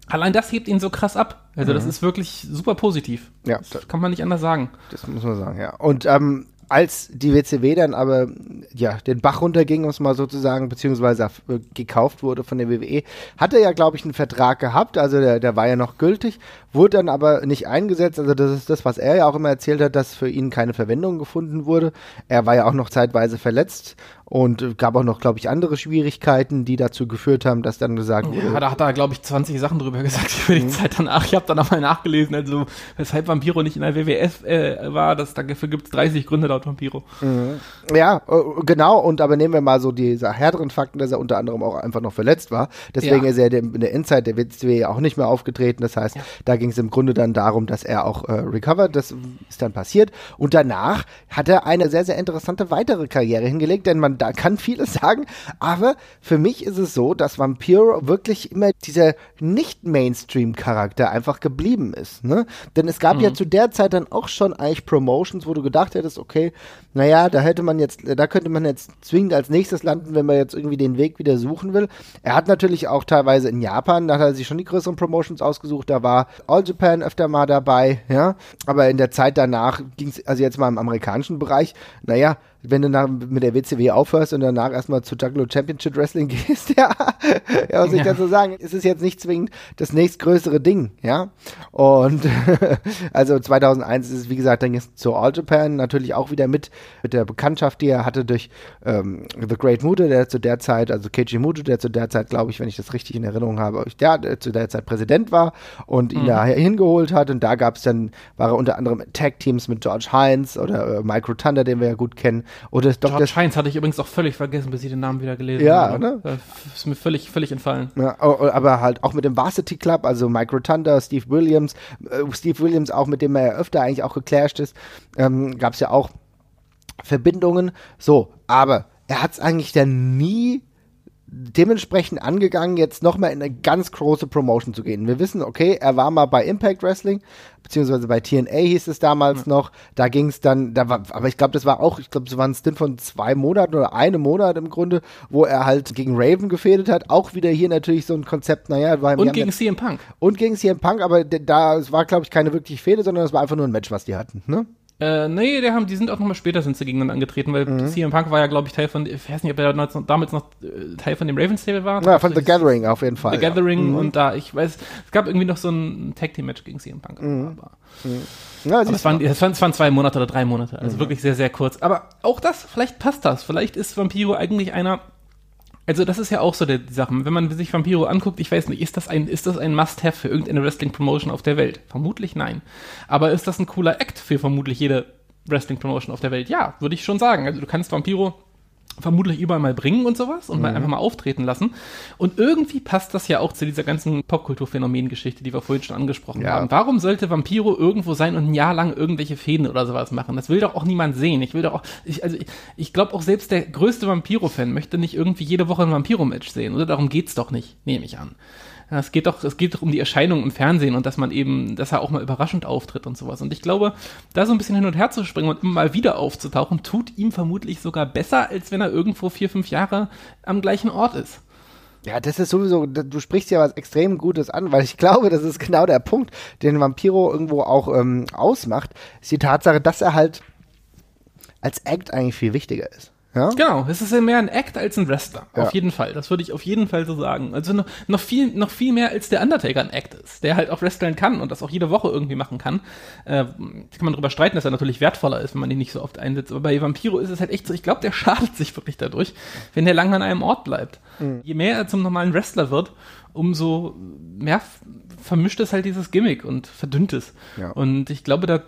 Allein das hebt ihn so krass ab. Also mhm. das ist wirklich super positiv. Ja. Das kann man nicht anders sagen. Das muss man sagen, ja. Und ähm, als die WCW dann aber ja den Bach runterging, um es mal sozusagen, beziehungsweise äh, gekauft wurde von der WWE, hat er ja, glaube ich, einen Vertrag gehabt, also der, der war ja noch gültig, wurde dann aber nicht eingesetzt. Also das ist das, was er ja auch immer erzählt hat, dass für ihn keine Verwendung gefunden wurde. Er war ja auch noch zeitweise verletzt und gab auch noch, glaube ich, andere Schwierigkeiten, die dazu geführt haben, dass dann gesagt wurde. Ja, da hat er, glaube ich, 20 Sachen drüber gesagt *laughs* über die mhm. Zeit danach. Ich habe dann nochmal nachgelesen, also weshalb Vampiro nicht in der WWF äh, war, das, dafür gibt es 30 Gründe laut Vampiro. Mhm. Ja, äh, genau. Und aber nehmen wir mal so diese härteren Fakten, dass er unter anderem auch einfach noch verletzt war. Deswegen ja. ist er in der Endzeit der WCW auch nicht mehr aufgetreten. Das heißt, ja. da ging es im Grunde dann darum, dass er auch äh, recovered. Das ist dann passiert. Und danach hat er eine sehr, sehr interessante weitere Karriere hingelegt, denn man da kann vieles *laughs* sagen, aber für mich ist es so, dass Vampiro wirklich immer dieser nicht-Mainstream-Charakter einfach geblieben ist. Ne? Denn es gab mhm. ja zu der Zeit dann auch schon eigentlich Promotions, wo du gedacht hättest, okay, naja, da hätte man jetzt, da könnte man jetzt zwingend als nächstes landen, wenn man jetzt irgendwie den Weg wieder suchen will. Er hat natürlich auch teilweise in Japan, da hat er sich schon die größeren Promotions ausgesucht, da war All Japan öfter mal dabei, ja. Aber in der Zeit danach ging es, also jetzt mal im amerikanischen Bereich, naja, wenn du nach, mit der WCW aufhörst und danach erstmal zu Juggalo Championship Wrestling *laughs* gehst, ja, ja was soll ich ja. dazu sagen? Es ist jetzt nicht zwingend das nächstgrößere Ding, ja. Und *laughs* also 2001 ist es, wie gesagt, dann jetzt zu All Japan natürlich auch wieder mit, mit der Bekanntschaft, die er hatte durch ähm, The Great Muto, der zu der Zeit, also Keiji Muto, der zu der Zeit, glaube ich, wenn ich das richtig in Erinnerung habe, der, der zu der Zeit Präsident war und ihn mhm. da hingeholt hat. Und da gab es dann, war er unter anderem Tag Teams mit George Hines oder äh, Mike Rotunda, den wir ja gut kennen. Oder Dr. George Heinz hatte ich übrigens auch völlig vergessen, bis ich den Namen wieder gelesen ja, habe. Ne? Das ist mir völlig, völlig entfallen. Ja, aber halt auch mit dem Varsity Club, also Mike Rotunda, Steve Williams, äh, Steve Williams auch, mit dem er ja öfter eigentlich auch geclasht ist, ähm, gab es ja auch Verbindungen. So, aber er hat es eigentlich dann nie dementsprechend angegangen, jetzt nochmal in eine ganz große Promotion zu gehen. Wir wissen, okay, er war mal bei Impact Wrestling, beziehungsweise bei TNA hieß es damals ja. noch. Da ging es dann, da war, aber ich glaube, das war auch, ich glaube, es war ein Stint von zwei Monaten oder einem Monat im Grunde, wo er halt gegen Raven gefädelt hat. Auch wieder hier natürlich so ein Konzept, naja, war Und gegen CM Punk. Und gegen CM Punk, aber da, es war, glaube ich, keine wirkliche Fehde, sondern es war einfach nur ein Match, was die hatten, ne? Äh, nee, die, haben, die sind auch nochmal später sind sie gegeneinander angetreten, weil mhm. CM Punk war ja, glaube ich, Teil von, ich weiß nicht, ob er damals noch äh, Teil von dem Ravens Stable war. Ja, von The Gathering auf jeden Fall. The ja. Gathering mhm. und da, ich weiß, es gab irgendwie noch so ein Tag Team Match gegen CM Punk. Mhm. Aber, mhm. ja, aber es, waren, es, waren, es waren zwei Monate oder drei Monate, also mhm. wirklich sehr, sehr kurz. Aber auch das, vielleicht passt das. Vielleicht ist Vampiro eigentlich einer, also das ist ja auch so die, die Sache. Wenn man sich Vampiro anguckt, ich weiß nicht, ist das ein, ist das ein Must-Have für irgendeine Wrestling-Promotion auf der Welt? Vermutlich nein. Aber ist das ein cooler Act für vermutlich jede Wrestling-Promotion auf der Welt? Ja, würde ich schon sagen. Also du kannst Vampiro vermutlich überall mal bringen und sowas und mhm. mal einfach mal auftreten lassen. Und irgendwie passt das ja auch zu dieser ganzen Popkultur-Phänomen-Geschichte, die wir vorhin schon angesprochen ja. haben. Warum sollte Vampiro irgendwo sein und ein Jahr lang irgendwelche Fäden oder sowas machen? Das will doch auch niemand sehen. Ich will doch auch, ich, also ich, ich glaube auch selbst der größte Vampiro-Fan möchte nicht irgendwie jede Woche ein Vampiro-Match sehen, oder? Darum geht's doch nicht, nehme ich an. Es geht doch, es geht doch um die Erscheinung im Fernsehen und dass man eben, dass er auch mal überraschend auftritt und sowas. Und ich glaube, da so ein bisschen hin und her zu springen und immer mal wieder aufzutauchen, tut ihm vermutlich sogar besser, als wenn er irgendwo vier, fünf Jahre am gleichen Ort ist. Ja, das ist sowieso, du sprichst ja was extrem Gutes an, weil ich *laughs* glaube, das ist genau der Punkt, den Vampiro irgendwo auch ähm, ausmacht, ist die Tatsache, dass er halt als Act eigentlich viel wichtiger ist. Ja? Genau, es ist ja mehr ein Act als ein Wrestler. Ja. Auf jeden Fall. Das würde ich auf jeden Fall so sagen. Also noch, noch, viel, noch viel mehr als der Undertaker ein Act ist, der halt auch wresteln kann und das auch jede Woche irgendwie machen kann. Äh, kann man darüber streiten, dass er natürlich wertvoller ist, wenn man ihn nicht so oft einsetzt. Aber bei Vampiro ist es halt echt so, ich glaube, der schadet sich wirklich dadurch, wenn der lange an einem Ort bleibt. Mhm. Je mehr er zum normalen Wrestler wird, umso mehr vermischt es halt dieses Gimmick und verdünnt es. Ja. Und ich glaube, da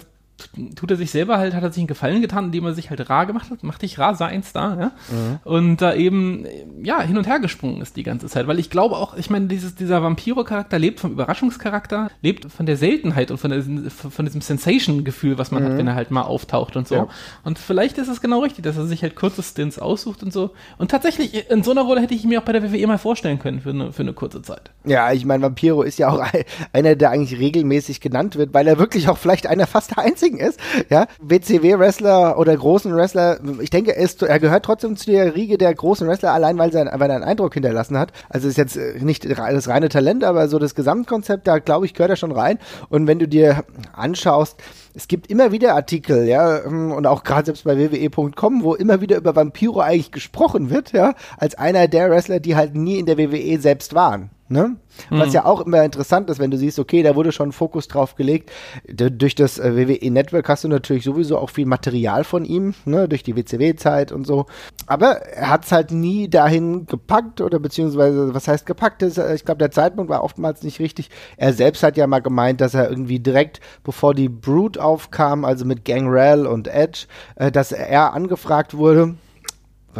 tut er sich selber halt, hat er sich einen Gefallen getan, indem er sich halt rar gemacht hat, macht dich rar, sei ein Star, ja. Mhm. Und da eben, ja, hin und her gesprungen ist die ganze Zeit. Weil ich glaube auch, ich meine, dieses, dieser Vampiro-Charakter lebt vom Überraschungscharakter, lebt von der Seltenheit und von, der, von diesem Sensation-Gefühl, was man mhm. hat, wenn er halt mal auftaucht und so. Ja. Und vielleicht ist es genau richtig, dass er sich halt kurze Stints aussucht und so. Und tatsächlich, in so einer Rolle hätte ich mir auch bei der WWE mal vorstellen können für eine, für eine kurze Zeit. Ja, ich meine, Vampiro ist ja auch *laughs* einer, der eigentlich regelmäßig genannt wird, weil er wirklich auch vielleicht einer fast der einzige Wrestling ist, ja, WCW-Wrestler oder großen Wrestler, ich denke, er, ist, er gehört trotzdem zu der Riege der großen Wrestler, allein weil, sein, weil er einen Eindruck hinterlassen hat. Also ist jetzt äh, nicht das reine Talent, aber so das Gesamtkonzept, da glaube ich, gehört er schon rein. Und wenn du dir anschaust, es gibt immer wieder Artikel, ja, ähm, und auch gerade selbst bei WWE.com, wo immer wieder über Vampiro eigentlich gesprochen wird, ja, als einer der Wrestler, die halt nie in der WWE selbst waren. Ne? Was mhm. ja auch immer interessant ist, wenn du siehst, okay, da wurde schon Fokus drauf gelegt. D durch das äh, WWE Network hast du natürlich sowieso auch viel Material von ihm, ne? durch die WCW-Zeit und so. Aber er hat es halt nie dahin gepackt oder beziehungsweise, was heißt gepackt? Ist, ich glaube, der Zeitpunkt war oftmals nicht richtig. Er selbst hat ja mal gemeint, dass er irgendwie direkt, bevor die Brood aufkam, also mit Gangrel und Edge, äh, dass er angefragt wurde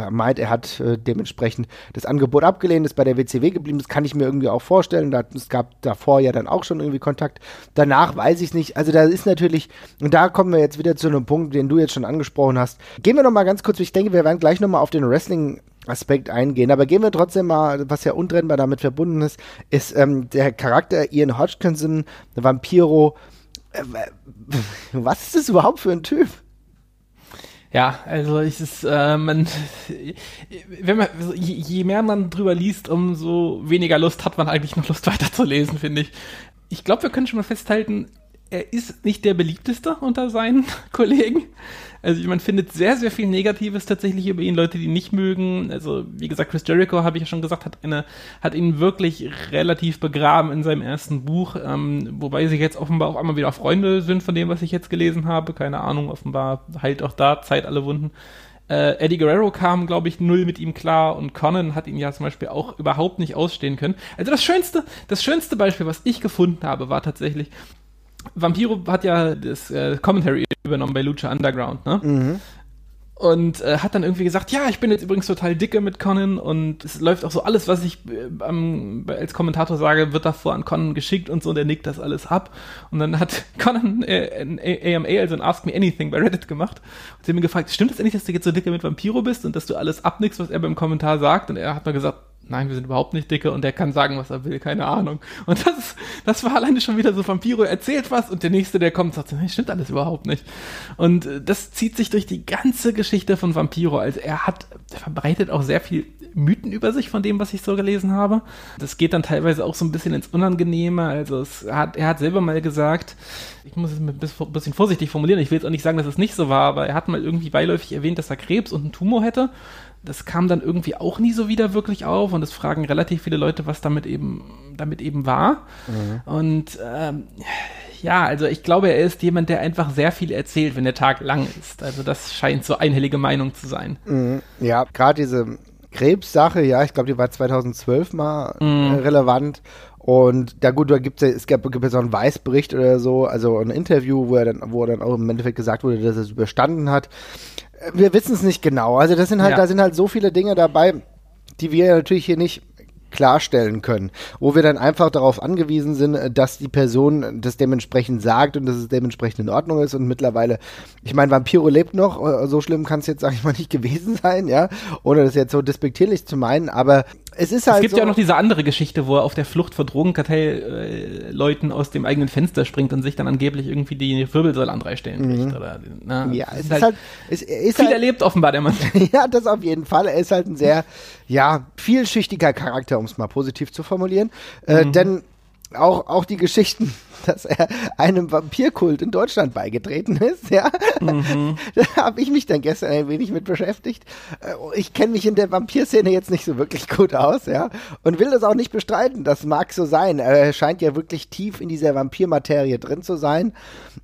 meint, er hat äh, dementsprechend das Angebot abgelehnt, ist bei der WCW geblieben. Das kann ich mir irgendwie auch vorstellen. Da, es gab davor ja dann auch schon irgendwie Kontakt. Danach weiß ich nicht. Also da ist natürlich, und da kommen wir jetzt wieder zu einem Punkt, den du jetzt schon angesprochen hast. Gehen wir noch mal ganz kurz, ich denke, wir werden gleich noch mal auf den Wrestling Aspekt eingehen. Aber gehen wir trotzdem mal, was ja untrennbar damit verbunden ist, ist ähm, der Charakter Ian Hodgkinson, Vampiro. Äh, *laughs* was ist das überhaupt für ein Typ? Ja, also ich ist, äh, man, wenn man, je, je mehr man drüber liest, umso weniger Lust hat man eigentlich noch Lust weiterzulesen, finde ich. Ich glaube, wir können schon mal festhalten, er ist nicht der beliebteste unter seinen *laughs* Kollegen. Also man findet sehr, sehr viel Negatives tatsächlich über ihn, Leute, die ihn nicht mögen. Also wie gesagt, Chris Jericho, habe ich ja schon gesagt, hat, eine, hat ihn wirklich relativ begraben in seinem ersten Buch, ähm, wobei sie jetzt offenbar auch einmal wieder Freunde sind von dem, was ich jetzt gelesen habe. Keine Ahnung, offenbar heilt auch da Zeit alle Wunden. Äh, Eddie Guerrero kam, glaube ich, null mit ihm klar und Conan hat ihn ja zum Beispiel auch überhaupt nicht ausstehen können. Also das schönste, das schönste Beispiel, was ich gefunden habe, war tatsächlich, Vampiro hat ja das äh, Commentary übernommen bei Lucha Underground, ne? Mhm. Und äh, hat dann irgendwie gesagt, ja, ich bin jetzt übrigens total dicke mit Conan und es läuft auch so alles, was ich äh, als Kommentator sage, wird davor an Conan geschickt und so und er nickt das alles ab. Und dann hat *laughs* Conan äh, ein AMA, also ein Ask Me Anything bei Reddit gemacht und sie haben ihn gefragt, stimmt es das eigentlich, dass du jetzt so dicke mit Vampiro bist und dass du alles abnickst, was er beim Kommentar sagt? Und er hat mal gesagt, nein, wir sind überhaupt nicht dicke und der kann sagen, was er will, keine Ahnung. Und das, das war alleine schon wieder so, Vampiro erzählt was und der Nächste, der kommt, sagt, nee, stimmt alles überhaupt nicht. Und äh, das zieht sich durch die ganze Geschichte von Vampiro. Also er hat, er verbreitet auch sehr viel Mythen über sich von dem, was ich so gelesen habe. Das geht dann teilweise auch so ein bisschen ins Unangenehme. Also es hat, er hat selber mal gesagt, ich muss es ein bisschen vorsichtig formulieren, ich will jetzt auch nicht sagen, dass es nicht so war, aber er hat mal irgendwie beiläufig erwähnt, dass er Krebs und einen Tumor hätte. Das kam dann irgendwie auch nie so wieder wirklich auf und es fragen relativ viele Leute, was damit eben, damit eben war. Mhm. Und ähm, ja, also ich glaube, er ist jemand, der einfach sehr viel erzählt, wenn der Tag lang ist. Also das scheint so einhellige Meinung zu sein. Mhm. Ja, gerade diese Krebssache, ja, ich glaube, die war 2012 mal mm. relevant. Und ja gut, da gibt's ja, es gab, gibt ja so einen Weißbericht oder so, also ein Interview, wo er dann, wo er dann auch im Endeffekt gesagt wurde, dass er es überstanden hat. Wir wissen es nicht genau. Also das sind halt, ja. da sind halt so viele Dinge dabei, die wir natürlich hier nicht klarstellen können, wo wir dann einfach darauf angewiesen sind, dass die Person das dementsprechend sagt und dass es dementsprechend in Ordnung ist und mittlerweile, ich meine, Vampiro lebt noch, äh, so schlimm kann es jetzt, sag ich mal, *laughs* nicht gewesen sein, ja, ohne das jetzt so despektierlich zu meinen, aber es ist halt Es gibt so, ja auch noch diese andere Geschichte, wo er auf der Flucht vor Drogenkartellleuten äh, aus dem eigenen Fenster springt und sich dann angeblich irgendwie die Wirbelsäule an drei Stellen bricht. Mhm. Oder, na, ja, es ist halt, halt es ist viel halt, erlebt offenbar der Mann. *laughs* ja, das auf jeden Fall. Er ist halt ein sehr, ja, vielschichtiger Charakter, um es mal positiv zu formulieren. Äh, mhm. Denn auch, auch die Geschichten, *laughs* dass er einem Vampirkult in Deutschland beigetreten ist, ja. Mhm. *laughs* Da habe ich mich dann gestern ein wenig mit beschäftigt. Äh, ich kenne mich in der Vampirszene jetzt nicht so wirklich gut aus, ja. Und will das auch nicht bestreiten. Das mag so sein. Er scheint ja wirklich tief in dieser Vampirmaterie drin zu sein.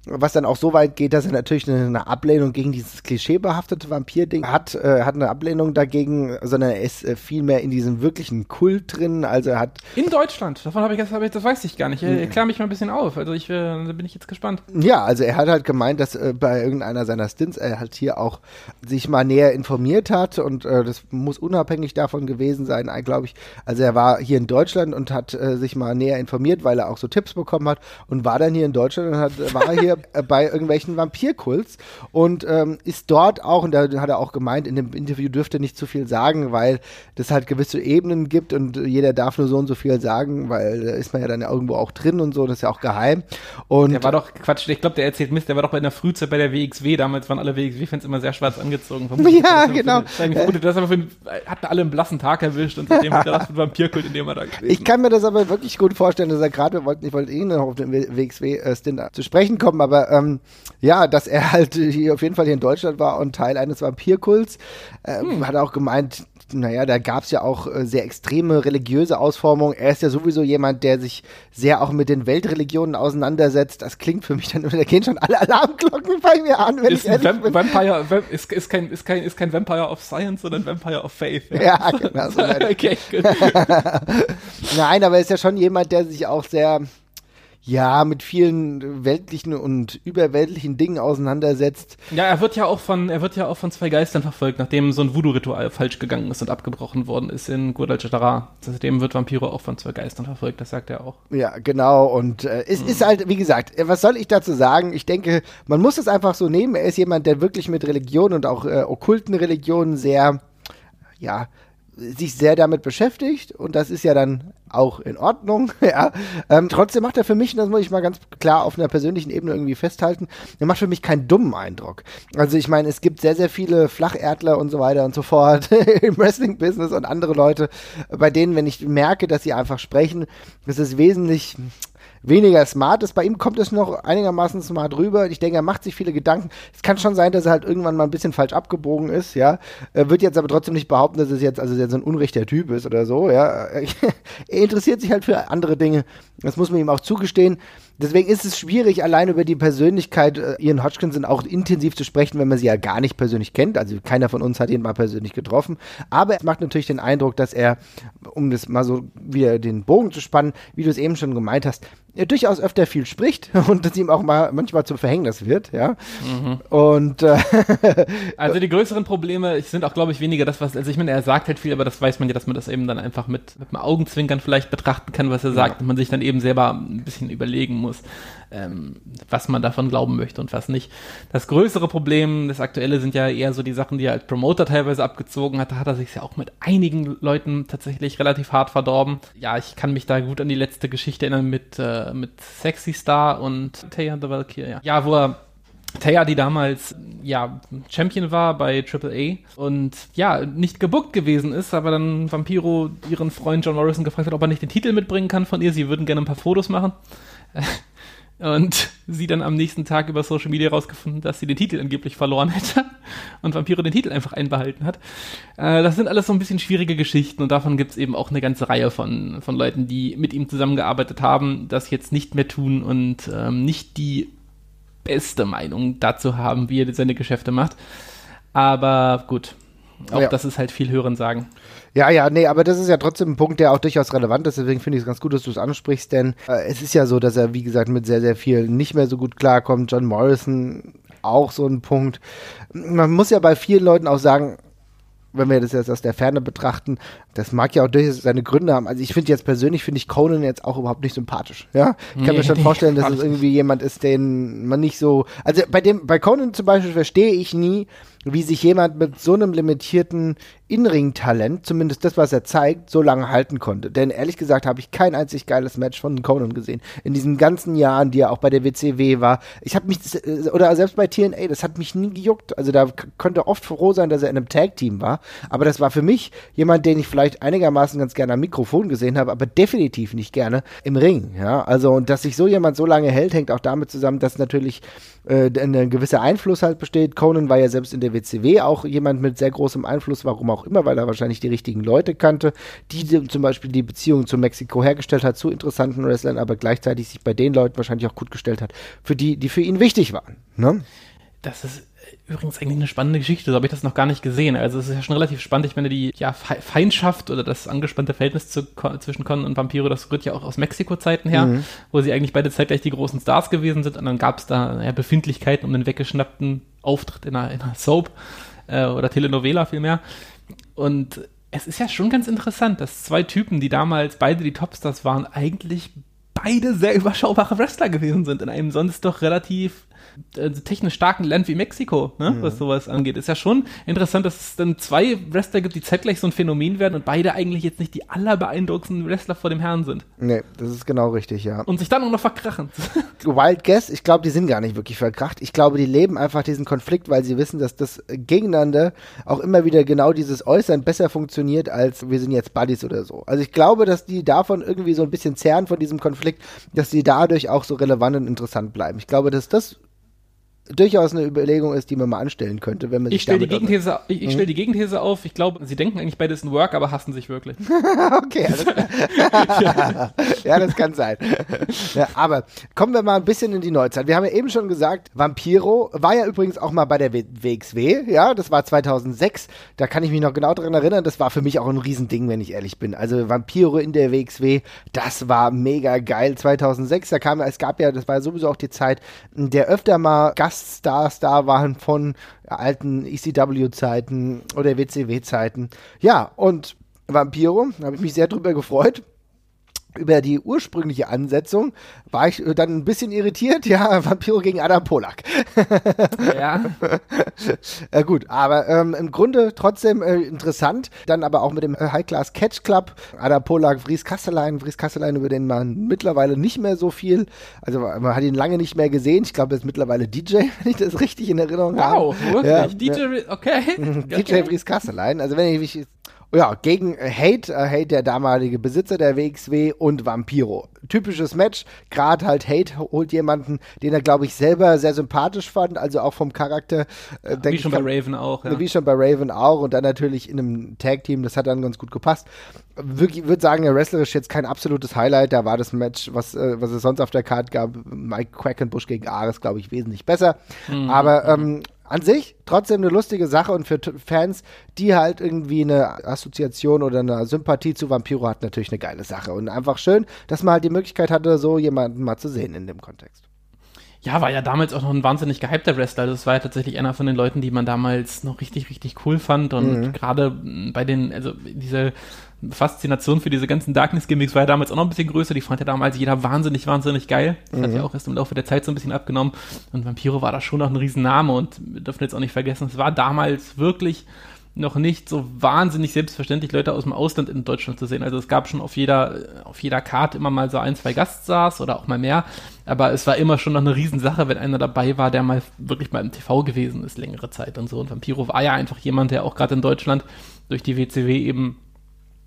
Was dann auch so weit geht, dass er natürlich eine, eine Ablehnung gegen dieses klischeebehaftete Vampir-Ding hat, äh, hat eine Ablehnung dagegen, sondern er ist äh, viel mehr in diesem wirklichen Kult drin. Also er hat. In Deutschland, davon habe ich, ich, das weiß ich gar nicht. Erklär mich mal ein bisschen auf. Also ich, äh, bin ich jetzt gespannt. Ja, also er hat halt gemeint, dass äh, bei irgendeiner seiner Stints er halt hier auch sich mal näher informiert hat und äh, das muss unabhängig davon gewesen sein, glaube ich. Also er war hier in Deutschland und hat äh, sich mal näher informiert, weil er auch so Tipps bekommen hat und war dann hier in Deutschland und hat, war hier äh, bei irgendwelchen Vampirkults und ähm, ist dort auch, und da hat er auch gemeint, in dem Interview dürfte nicht zu viel sagen, weil das halt gewisse Ebenen gibt und jeder darf nur so und so viel sagen, weil da ist man ja dann irgendwo auch drin und so, das ist ja auch geheim. Und der war doch, Quatsch, ich glaube, der erzählt Mist, der war doch bei der Frühzeit bei der WXW, damals waren alle WXW-Fans immer sehr schwarz angezogen. ja, genau. Für, das, aber für, hat alle einen blassen Tag erwischt und seitdem hat er das mit Vampirkult, in dem er da gewesen Ich kann mir das aber wirklich gut vorstellen, dass er gerade, wir wollten, ich wollte eh noch auf den WXW-Stint zu sprechen kommen, aber ähm, ja, dass er halt hier auf jeden Fall hier in Deutschland war und Teil eines Vampirkults, äh, hm. hat er auch gemeint, naja, da gab es ja auch äh, sehr extreme religiöse Ausformungen. Er ist ja sowieso jemand, der sich sehr auch mit den Weltreligionen auseinandersetzt. Das klingt für mich dann, da gehen schon alle Alarmglocken bei mir an, wenn ist ich Vamp bin. Vampire, ist, ist, kein, ist, kein, ist kein Vampire of Science, sondern Vampire of Faith. Ja, ja genau. So *laughs* okay, gut. *laughs* Nein, aber er ist ja schon jemand, der sich auch sehr ja, mit vielen weltlichen und überweltlichen Dingen auseinandersetzt. Ja, er wird ja auch von, er wird ja auch von zwei Geistern verfolgt, nachdem so ein Voodoo-Ritual falsch gegangen ist und abgebrochen worden ist in Guadalajara. Seitdem wird Vampiro auch von zwei Geistern verfolgt, das sagt er auch. Ja, genau. Und äh, es mhm. ist halt, wie gesagt, äh, was soll ich dazu sagen? Ich denke, man muss es einfach so nehmen. Er ist jemand, der wirklich mit Religion und auch äh, okkulten Religionen sehr, ja, sich sehr damit beschäftigt und das ist ja dann auch in Ordnung. *laughs* ja. Ähm, trotzdem macht er für mich, und das muss ich mal ganz klar auf einer persönlichen Ebene irgendwie festhalten, er macht für mich keinen dummen Eindruck. Also ich meine, es gibt sehr, sehr viele Flacherdler und so weiter und so fort *laughs* im Wrestling-Business und andere Leute, bei denen, wenn ich merke, dass sie einfach sprechen, das ist wesentlich weniger smart ist. Bei ihm kommt es noch einigermaßen smart rüber. Ich denke, er macht sich viele Gedanken. Es kann schon sein, dass er halt irgendwann mal ein bisschen falsch abgebogen ist, ja. Er wird jetzt aber trotzdem nicht behaupten, dass es jetzt also jetzt ein unrechter Typ ist oder so, ja. *laughs* er interessiert sich halt für andere Dinge. Das muss man ihm auch zugestehen. Deswegen ist es schwierig, allein über die Persönlichkeit äh, Ian Hodgkinson auch intensiv zu sprechen, wenn man sie ja gar nicht persönlich kennt. Also keiner von uns hat ihn mal persönlich getroffen. Aber es macht natürlich den Eindruck, dass er, um das mal so wieder den Bogen zu spannen, wie du es eben schon gemeint hast, durchaus öfter viel spricht *laughs* und das ihm auch mal manchmal zum Verhängnis wird, ja. Mhm. Und äh, *laughs* also die größeren Probleme sind auch, glaube ich, weniger das, was, also ich meine, er sagt halt viel, aber das weiß man ja, dass man das eben dann einfach mit, mit einem Augenzwinkern vielleicht betrachten kann, was er sagt ja. und man sich dann eben selber ein bisschen überlegen muss, ähm, was man davon glauben möchte und was nicht. Das größere Problem, das aktuelle, sind ja eher so die Sachen, die er als Promoter teilweise abgezogen hat. Da hat er sich ja auch mit einigen Leuten tatsächlich relativ hart verdorben. Ja, ich kann mich da gut an die letzte Geschichte erinnern mit, äh, mit Sexy Star und Taya the Valkyrie. Ja. ja, wo er Taya, die damals ja Champion war bei AAA und ja nicht gebuckt gewesen ist, aber dann Vampiro ihren Freund John Morrison gefragt hat, ob er nicht den Titel mitbringen kann von ihr. Sie würden gerne ein paar Fotos machen. *laughs* Und sie dann am nächsten Tag über Social Media rausgefunden, dass sie den Titel angeblich verloren hätte *laughs* und Vampiro den Titel einfach einbehalten hat. Äh, das sind alles so ein bisschen schwierige Geschichten und davon gibt es eben auch eine ganze Reihe von, von Leuten, die mit ihm zusammengearbeitet haben, das jetzt nicht mehr tun und ähm, nicht die beste Meinung dazu haben, wie er seine Geschäfte macht. Aber gut, auch ja. das ist halt viel Hören sagen. Ja, ja, nee, aber das ist ja trotzdem ein Punkt, der auch durchaus relevant ist. Deswegen finde ich es ganz gut, dass du es ansprichst, denn äh, es ist ja so, dass er, wie gesagt, mit sehr, sehr viel nicht mehr so gut klarkommt. John Morrison auch so ein Punkt. Man muss ja bei vielen Leuten auch sagen, wenn wir das jetzt aus der Ferne betrachten, das mag ja auch durchaus seine Gründe haben. Also ich finde jetzt persönlich, finde ich Conan jetzt auch überhaupt nicht sympathisch. Ja, ich kann nee, mir schon vorstellen, dass es irgendwie jemand ist, den man nicht so, also bei dem, bei Conan zum Beispiel verstehe ich nie, wie sich jemand mit so einem limitierten In-Ring-Talent, zumindest das, was er zeigt, so lange halten konnte. Denn ehrlich gesagt habe ich kein einzig geiles Match von Conan gesehen. In diesen ganzen Jahren, die er auch bei der WCW war. Ich habe mich, oder selbst bei TNA, das hat mich nie gejuckt. Also da konnte oft froh sein, dass er in einem Tag-Team war. Aber das war für mich jemand, den ich vielleicht einigermaßen ganz gerne am Mikrofon gesehen habe, aber definitiv nicht gerne im Ring. Ja, also, und dass sich so jemand so lange hält, hängt auch damit zusammen, dass natürlich äh, ein gewisser Einfluss halt besteht. Conan war ja selbst in der WCW auch jemand mit sehr großem Einfluss, warum auch immer, weil er wahrscheinlich die richtigen Leute kannte, die zum Beispiel die Beziehung zu Mexiko hergestellt hat, zu interessanten Wrestlern, aber gleichzeitig sich bei den Leuten wahrscheinlich auch gut gestellt hat, für die, die für ihn wichtig waren. Ne? Das ist übrigens eigentlich eine spannende Geschichte, so habe ich das noch gar nicht gesehen. Also es ist ja schon relativ spannend. Ich meine, die ja, Feindschaft oder das angespannte Verhältnis zu, zwischen Con und Vampiro, das rührt ja auch aus Mexiko-Zeiten her, mhm. wo sie eigentlich beide zeitgleich die großen Stars gewesen sind und dann gab es da ja, Befindlichkeiten um den weggeschnappten Auftritt in einer, in einer Soap äh, oder Telenovela vielmehr. Und es ist ja schon ganz interessant, dass zwei Typen, die damals beide die Topstars waren, eigentlich beide sehr überschaubare Wrestler gewesen sind in einem sonst doch relativ äh, technisch starken Land wie Mexiko, ne, mhm. was sowas angeht. Ist ja schon interessant, dass es dann zwei Wrestler gibt, die zeitgleich so ein Phänomen werden und beide eigentlich jetzt nicht die allerbeeindruckendsten Wrestler vor dem Herrn sind. Nee, das ist genau richtig, ja. Und sich dann auch noch verkrachen. *laughs* Wild Guess, ich glaube, die sind gar nicht wirklich verkracht. Ich glaube, die leben einfach diesen Konflikt, weil sie wissen, dass das gegeneinander auch immer wieder genau dieses Äußern besser funktioniert, als wir sind jetzt Buddies oder so. Also ich glaube, dass die davon irgendwie so ein bisschen zerren von diesem Konflikt, dass sie dadurch auch so relevant und interessant bleiben. Ich glaube, dass das durchaus eine Überlegung ist, die man mal anstellen könnte, wenn man sich ich stelle die Gegenthese, ich, ich stelle die Gegenthese auf. Ich glaube, sie denken eigentlich beides in Work, aber hassen sich wirklich. *laughs* okay, klar. *laughs* ja, das kann sein. Ja, aber kommen wir mal ein bisschen in die Neuzeit. Wir haben ja eben schon gesagt, Vampiro war ja übrigens auch mal bei der WXW. Ja, das war 2006. Da kann ich mich noch genau daran erinnern. Das war für mich auch ein Riesending, wenn ich ehrlich bin. Also Vampiro in der WXW, das war mega geil. 2006, da kam, es gab ja, das war sowieso auch die Zeit, der öfter mal Gast Gaststars da waren von alten ECW-Zeiten oder WCW-Zeiten. Ja, und Vampiro, da habe ich mich sehr drüber gefreut über die ursprüngliche Ansetzung war ich dann ein bisschen irritiert. *laughs* Ja, Vampiro gegen Adam Polak. *laughs* ja. äh, gut, aber ähm, im Grunde trotzdem äh, interessant. Dann aber auch mit dem äh, High Class Catch Club. Adam Polak, Vries Kastelein. Vries Kastelein, über den man mittlerweile nicht mehr so viel, also man hat ihn lange nicht mehr gesehen. Ich glaube, er ist mittlerweile DJ, *laughs* wenn ich das richtig in Erinnerung habe. Wow, wirklich? Ja, DJ, okay. DJ okay. Vries Kastelein. Also wenn ich mich ja, gegen Hate, äh, Hate der damalige Besitzer der WXW und Vampiro. Typisches Match, gerade halt Hate holt jemanden, den er glaube ich selber sehr sympathisch fand, also auch vom Charakter. Äh, wie schon bei Raven auch. Ja. Wie schon bei Raven auch und dann natürlich in einem Tag-Team, das hat dann ganz gut gepasst. Wirklich, würde sagen, wrestlerisch jetzt kein absolutes Highlight, da war das Match, was, äh, was es sonst auf der Karte gab, Mike Quackenbush gegen Ares, glaube ich, wesentlich besser. Mhm. Aber ähm, an sich trotzdem eine lustige Sache und für Fans, die halt irgendwie eine Assoziation oder eine Sympathie zu Vampiro hat, natürlich eine geile Sache. Und einfach schön, dass man halt die Möglichkeit hatte, so jemanden mal zu sehen in dem Kontext. Ja, war ja damals auch noch ein wahnsinnig gehypter Wrestler. Also das war ja tatsächlich einer von den Leuten, die man damals noch richtig, richtig cool fand. Und mhm. gerade bei den, also diese Faszination für diese ganzen Darkness-Gimmicks war ja damals auch noch ein bisschen größer. Die fand ja damals jeder wahnsinnig, wahnsinnig geil. Das mhm. hat ja auch erst im Laufe der Zeit so ein bisschen abgenommen. Und Vampiro war da schon noch ein Riesenname und wir dürfen jetzt auch nicht vergessen, es war damals wirklich noch nicht so wahnsinnig selbstverständlich, Leute aus dem Ausland in Deutschland zu sehen. Also es gab schon auf jeder, auf jeder Karte immer mal so ein, zwei Gaststars oder auch mal mehr. Aber es war immer schon noch eine Riesensache, wenn einer dabei war, der mal wirklich mal im TV gewesen ist, längere Zeit und so. Und Vampiro war ja einfach jemand, der auch gerade in Deutschland durch die WCW eben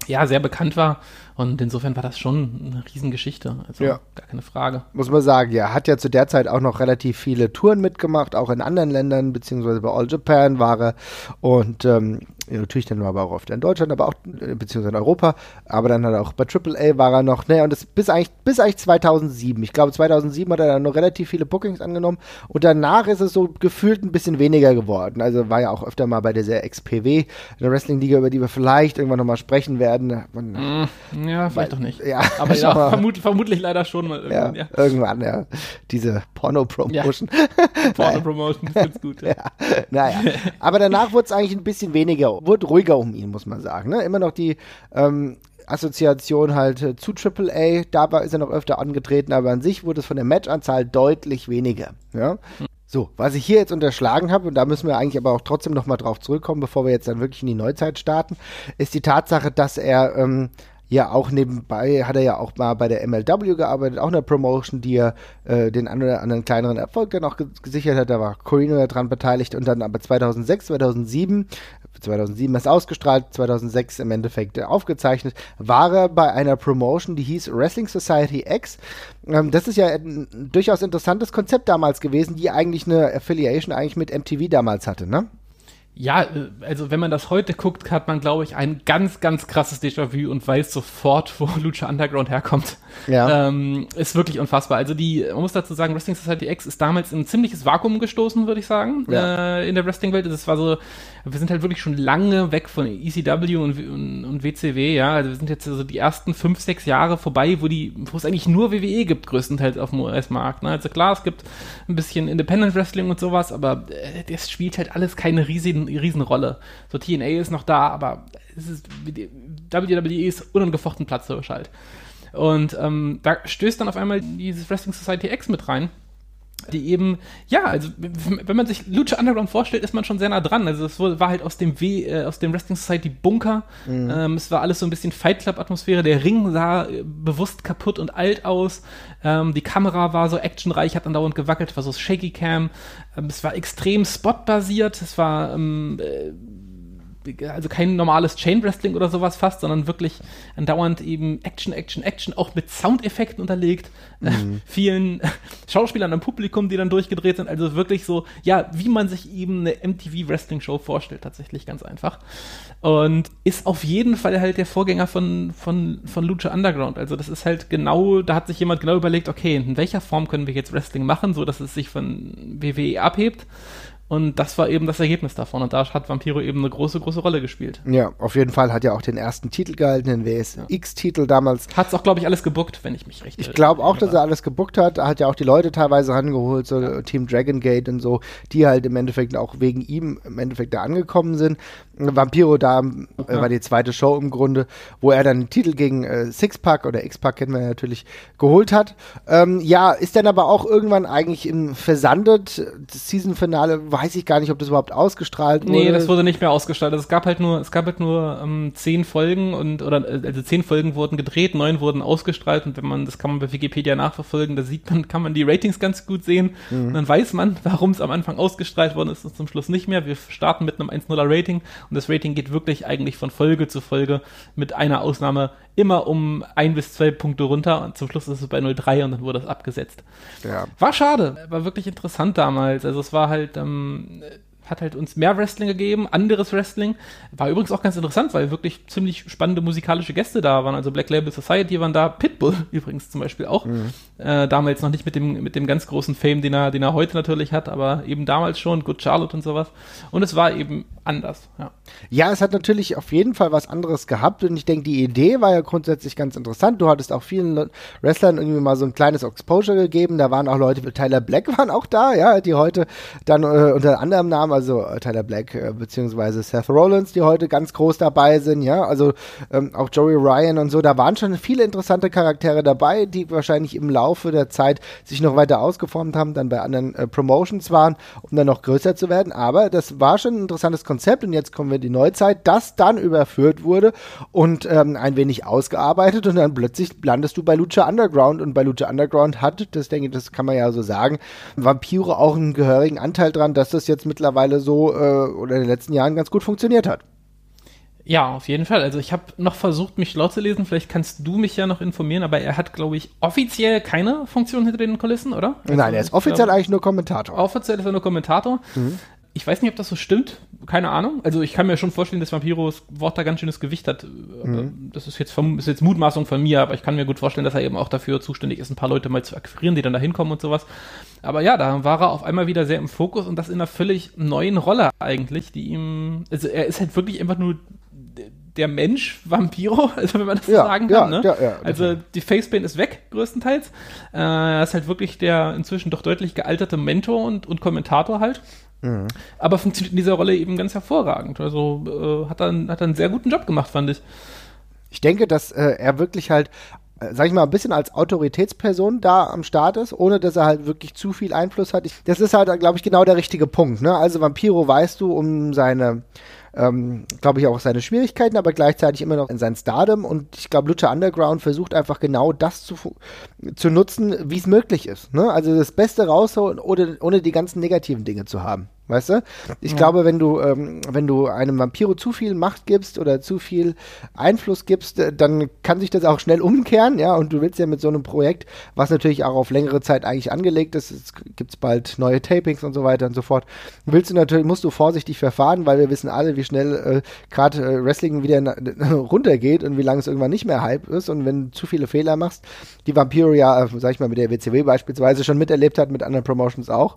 ja, sehr bekannt war. Und insofern war das schon eine Riesengeschichte. Also ja. gar keine Frage. Muss man sagen, ja. Hat ja zu der Zeit auch noch relativ viele Touren mitgemacht, auch in anderen Ländern, beziehungsweise bei All Japan war er. Und ähm, natürlich dann war er auch oft in Deutschland, aber auch, äh, beziehungsweise in Europa. Aber dann hat er auch bei AAA war er noch, ne, und das bis eigentlich, bis eigentlich 2007. Ich glaube, 2007 hat er dann noch relativ viele Bookings angenommen. Und danach ist es so gefühlt ein bisschen weniger geworden. Also war ja auch öfter mal bei dieser XPW, der Wrestling-Liga, über die wir vielleicht irgendwann nochmal sprechen werden. Man, mm ja, vielleicht doch nicht. Ja, *laughs* aber ja, *laughs* vermut, vermutlich leider schon mal irgendwann, ja. ja. Irgendwann, ja. Diese Porno-Promotion. Ja. *laughs* Porno-Promotion ist ganz gut. Ja. Naja. Aber danach wurde es eigentlich ein bisschen weniger, wurde ruhiger um ihn, muss man sagen. Ne? Immer noch die ähm, Assoziation halt äh, zu AAA, da war, ist er noch öfter angetreten, aber an sich wurde es von der Matchanzahl deutlich weniger. Ja? Hm. So, was ich hier jetzt unterschlagen habe, und da müssen wir eigentlich aber auch trotzdem nochmal drauf zurückkommen, bevor wir jetzt dann wirklich in die Neuzeit starten, ist die Tatsache, dass er ähm, ja auch nebenbei hat er ja auch mal bei der MLW gearbeitet, auch eine Promotion, die er äh, den einen oder anderen kleineren Erfolg dann auch gesichert hat. Da war Corino daran beteiligt und dann aber 2006, 2007, 2007 ist ausgestrahlt, 2006 im Endeffekt aufgezeichnet, war er bei einer Promotion, die hieß Wrestling Society X. Ähm, das ist ja ein durchaus interessantes Konzept damals gewesen, die eigentlich eine Affiliation eigentlich mit MTV damals hatte, ne? Ja, äh, also wenn man das heute guckt, hat man, glaube ich, ein ganz, ganz krasses Déjà-vu und weiß sofort, wo *laughs* Lucha Underground herkommt. Ja. Ähm, ist wirklich unfassbar. Also die, man muss dazu sagen, Wrestling Society X ist damals in ein ziemliches Vakuum gestoßen, würde ich sagen, ja. äh, in der Wrestling-Welt. Das war so, wir sind halt wirklich schon lange weg von ECW und, und, und WCW, ja. Also wir sind jetzt so also die ersten fünf, sechs Jahre vorbei, wo die, wo es eigentlich nur WWE gibt, größtenteils auf dem US-Markt. Ne? Also klar, es gibt ein bisschen Independent Wrestling und sowas, aber äh, das spielt halt alles keine riesigen Riesenrolle. So TNA ist noch da, aber es ist, WWE ist unangefochten Platzhirsch halt. Und ähm, da stößt dann auf einmal dieses Wrestling Society X mit rein die eben, ja, also wenn man sich Lucha Underground vorstellt, ist man schon sehr nah dran. Also es war halt aus dem w, äh, aus dem Wrestling Society Bunker. Mhm. Ähm, es war alles so ein bisschen Fight Club Atmosphäre. Der Ring sah äh, bewusst kaputt und alt aus. Ähm, die Kamera war so actionreich, hat andauernd gewackelt, war so Shaky Cam. Ähm, es war extrem spotbasiert. Es war ähm, äh, also kein normales Chain Wrestling oder sowas fast, sondern wirklich andauernd eben Action, Action, Action, auch mit Soundeffekten unterlegt, äh, mhm. äh, *laughs* vielen *laughs* Schauspielern am Publikum, die dann durchgedreht sind, also wirklich so, ja, wie man sich eben eine MTV Wrestling Show vorstellt, tatsächlich ganz einfach. Und ist auf jeden Fall halt der Vorgänger von, von, von Lucha Underground. Also das ist halt genau, da hat sich jemand genau überlegt, okay, in welcher Form können wir jetzt Wrestling machen, so dass es sich von WWE abhebt und das war eben das Ergebnis davon. Und da hat Vampiro eben eine große, große Rolle gespielt. Ja, auf jeden Fall hat er auch den ersten Titel gehalten, den WSX-Titel damals. Hat es auch, glaube ich, alles gebuckt, wenn ich mich recht Ich glaube auch, dass er alles gebuckt hat. Er hat ja auch die Leute teilweise rangeholt, so ja. Team Dragon Gate und so, die halt im Endeffekt auch wegen ihm im Endeffekt da angekommen sind. Vampiro da äh, war die zweite Show im Grunde, wo er dann den Titel gegen äh, Sixpack oder X-Pack kennen wir natürlich geholt hat. Ähm, ja, ist dann aber auch irgendwann eigentlich im versandet. Das Season-Finale weiß ich gar nicht, ob das überhaupt ausgestrahlt wurde. Nee, das wurde nicht mehr ausgestrahlt. Also es gab halt nur, es gab halt nur ähm, zehn Folgen und oder also zehn Folgen wurden gedreht, neun wurden ausgestrahlt und wenn man, das kann man bei Wikipedia nachverfolgen, da sieht man, kann man die Ratings ganz gut sehen. Mhm. Und dann weiß man, warum es am Anfang ausgestrahlt worden ist und zum Schluss nicht mehr. Wir starten mit einem 1-0er Rating und das Rating geht wirklich eigentlich von Folge zu Folge mit einer Ausnahme immer um ein bis zwei Punkte runter und zum Schluss ist es bei 0,3 und dann wurde das abgesetzt. Ja. War schade, war wirklich interessant damals. Also es war halt, ähm, hat halt uns mehr Wrestling gegeben, anderes Wrestling. War übrigens auch ganz interessant, weil wirklich ziemlich spannende musikalische Gäste da waren. Also Black Label Society waren da, Pitbull *laughs* übrigens zum Beispiel auch. Mhm. Äh, damals noch nicht mit dem, mit dem ganz großen Fame, den er, den er heute natürlich hat, aber eben damals schon, Good Charlotte und sowas. Und es war eben anders, ja. Ja, es hat natürlich auf jeden Fall was anderes gehabt und ich denke, die Idee war ja grundsätzlich ganz interessant. Du hattest auch vielen Wrestlern irgendwie mal so ein kleines Exposure gegeben. Da waren auch Leute, Tyler Black *laughs* waren auch da, ja, die heute dann äh, unter anderem Namen, also äh, Tyler Black äh, beziehungsweise Seth Rollins, die heute ganz groß dabei sind, ja, also ähm, auch Joey Ryan und so. Da waren schon viele interessante Charaktere dabei, die wahrscheinlich im Laufe der Zeit sich noch weiter ausgeformt haben, dann bei anderen äh, Promotions waren, um dann noch größer zu werden. Aber das war schon ein interessantes Konzept und jetzt kommen wir in die Neuzeit, das dann überführt wurde und ähm, ein wenig ausgearbeitet und dann plötzlich landest du bei Lucha Underground und bei Lucha Underground hat, das denke ich, das kann man ja so sagen, Vampire auch einen gehörigen Anteil dran, dass das jetzt mittlerweile so äh, oder in den letzten Jahren ganz gut funktioniert hat. Ja, auf jeden Fall. Also ich habe noch versucht, mich laut zu lesen. Vielleicht kannst du mich ja noch informieren, aber er hat, glaube ich, offiziell keine Funktion hinter den Kulissen, oder? Also Nein, er ist offiziell glaub, eigentlich nur Kommentator. Offiziell ist er nur Kommentator. Mhm. Ich weiß nicht, ob das so stimmt. Keine Ahnung. Also ich kann mir schon vorstellen, dass Vampiros Wort da ganz schönes Gewicht hat. Mhm. Das ist jetzt, ist jetzt Mutmaßung von mir, aber ich kann mir gut vorstellen, dass er eben auch dafür zuständig ist, ein paar Leute mal zu akquirieren, die dann da hinkommen und sowas. Aber ja, da war er auf einmal wieder sehr im Fokus und das in einer völlig neuen Rolle eigentlich, die ihm, also er ist halt wirklich einfach nur der Mensch Vampiro, *laughs* also wenn man das ja, so sagen kann. Ja, ne? ja, also die Facepaint ist weg, größtenteils. Äh, er ist halt wirklich der inzwischen doch deutlich gealterte Mentor und, und Kommentator halt. Mhm. Aber funktioniert in dieser Rolle eben ganz hervorragend. Also äh, hat, er, hat er einen sehr guten Job gemacht, fand ich. Ich denke, dass äh, er wirklich halt äh, sag ich mal, ein bisschen als Autoritätsperson da am Start ist, ohne dass er halt wirklich zu viel Einfluss hat. Ich, das ist halt, glaube ich, genau der richtige Punkt. Ne? Also Vampiro weißt du um seine ähm, glaube ich, auch seine Schwierigkeiten, aber gleichzeitig immer noch in sein Stardom. Und ich glaube, Lucha Underground versucht einfach genau das zu, zu nutzen, wie es möglich ist. Ne? Also das Beste rausholen, ohne, ohne die ganzen negativen Dinge zu haben. Weißt du? Ich ja. glaube, wenn du, ähm, wenn du einem Vampiro zu viel Macht gibst oder zu viel Einfluss gibst, äh, dann kann sich das auch schnell umkehren, ja. Und du willst ja mit so einem Projekt, was natürlich auch auf längere Zeit eigentlich angelegt ist, es gibt bald neue Tapings und so weiter und so fort, willst du natürlich, musst du vorsichtig verfahren, weil wir wissen alle, wie schnell äh, gerade äh, Wrestling wieder *laughs* runtergeht und wie lange es irgendwann nicht mehr Hype ist. Und wenn du zu viele Fehler machst, die Vampiro ja, äh, sag ich mal, mit der WCW beispielsweise schon miterlebt hat, mit anderen Promotions auch,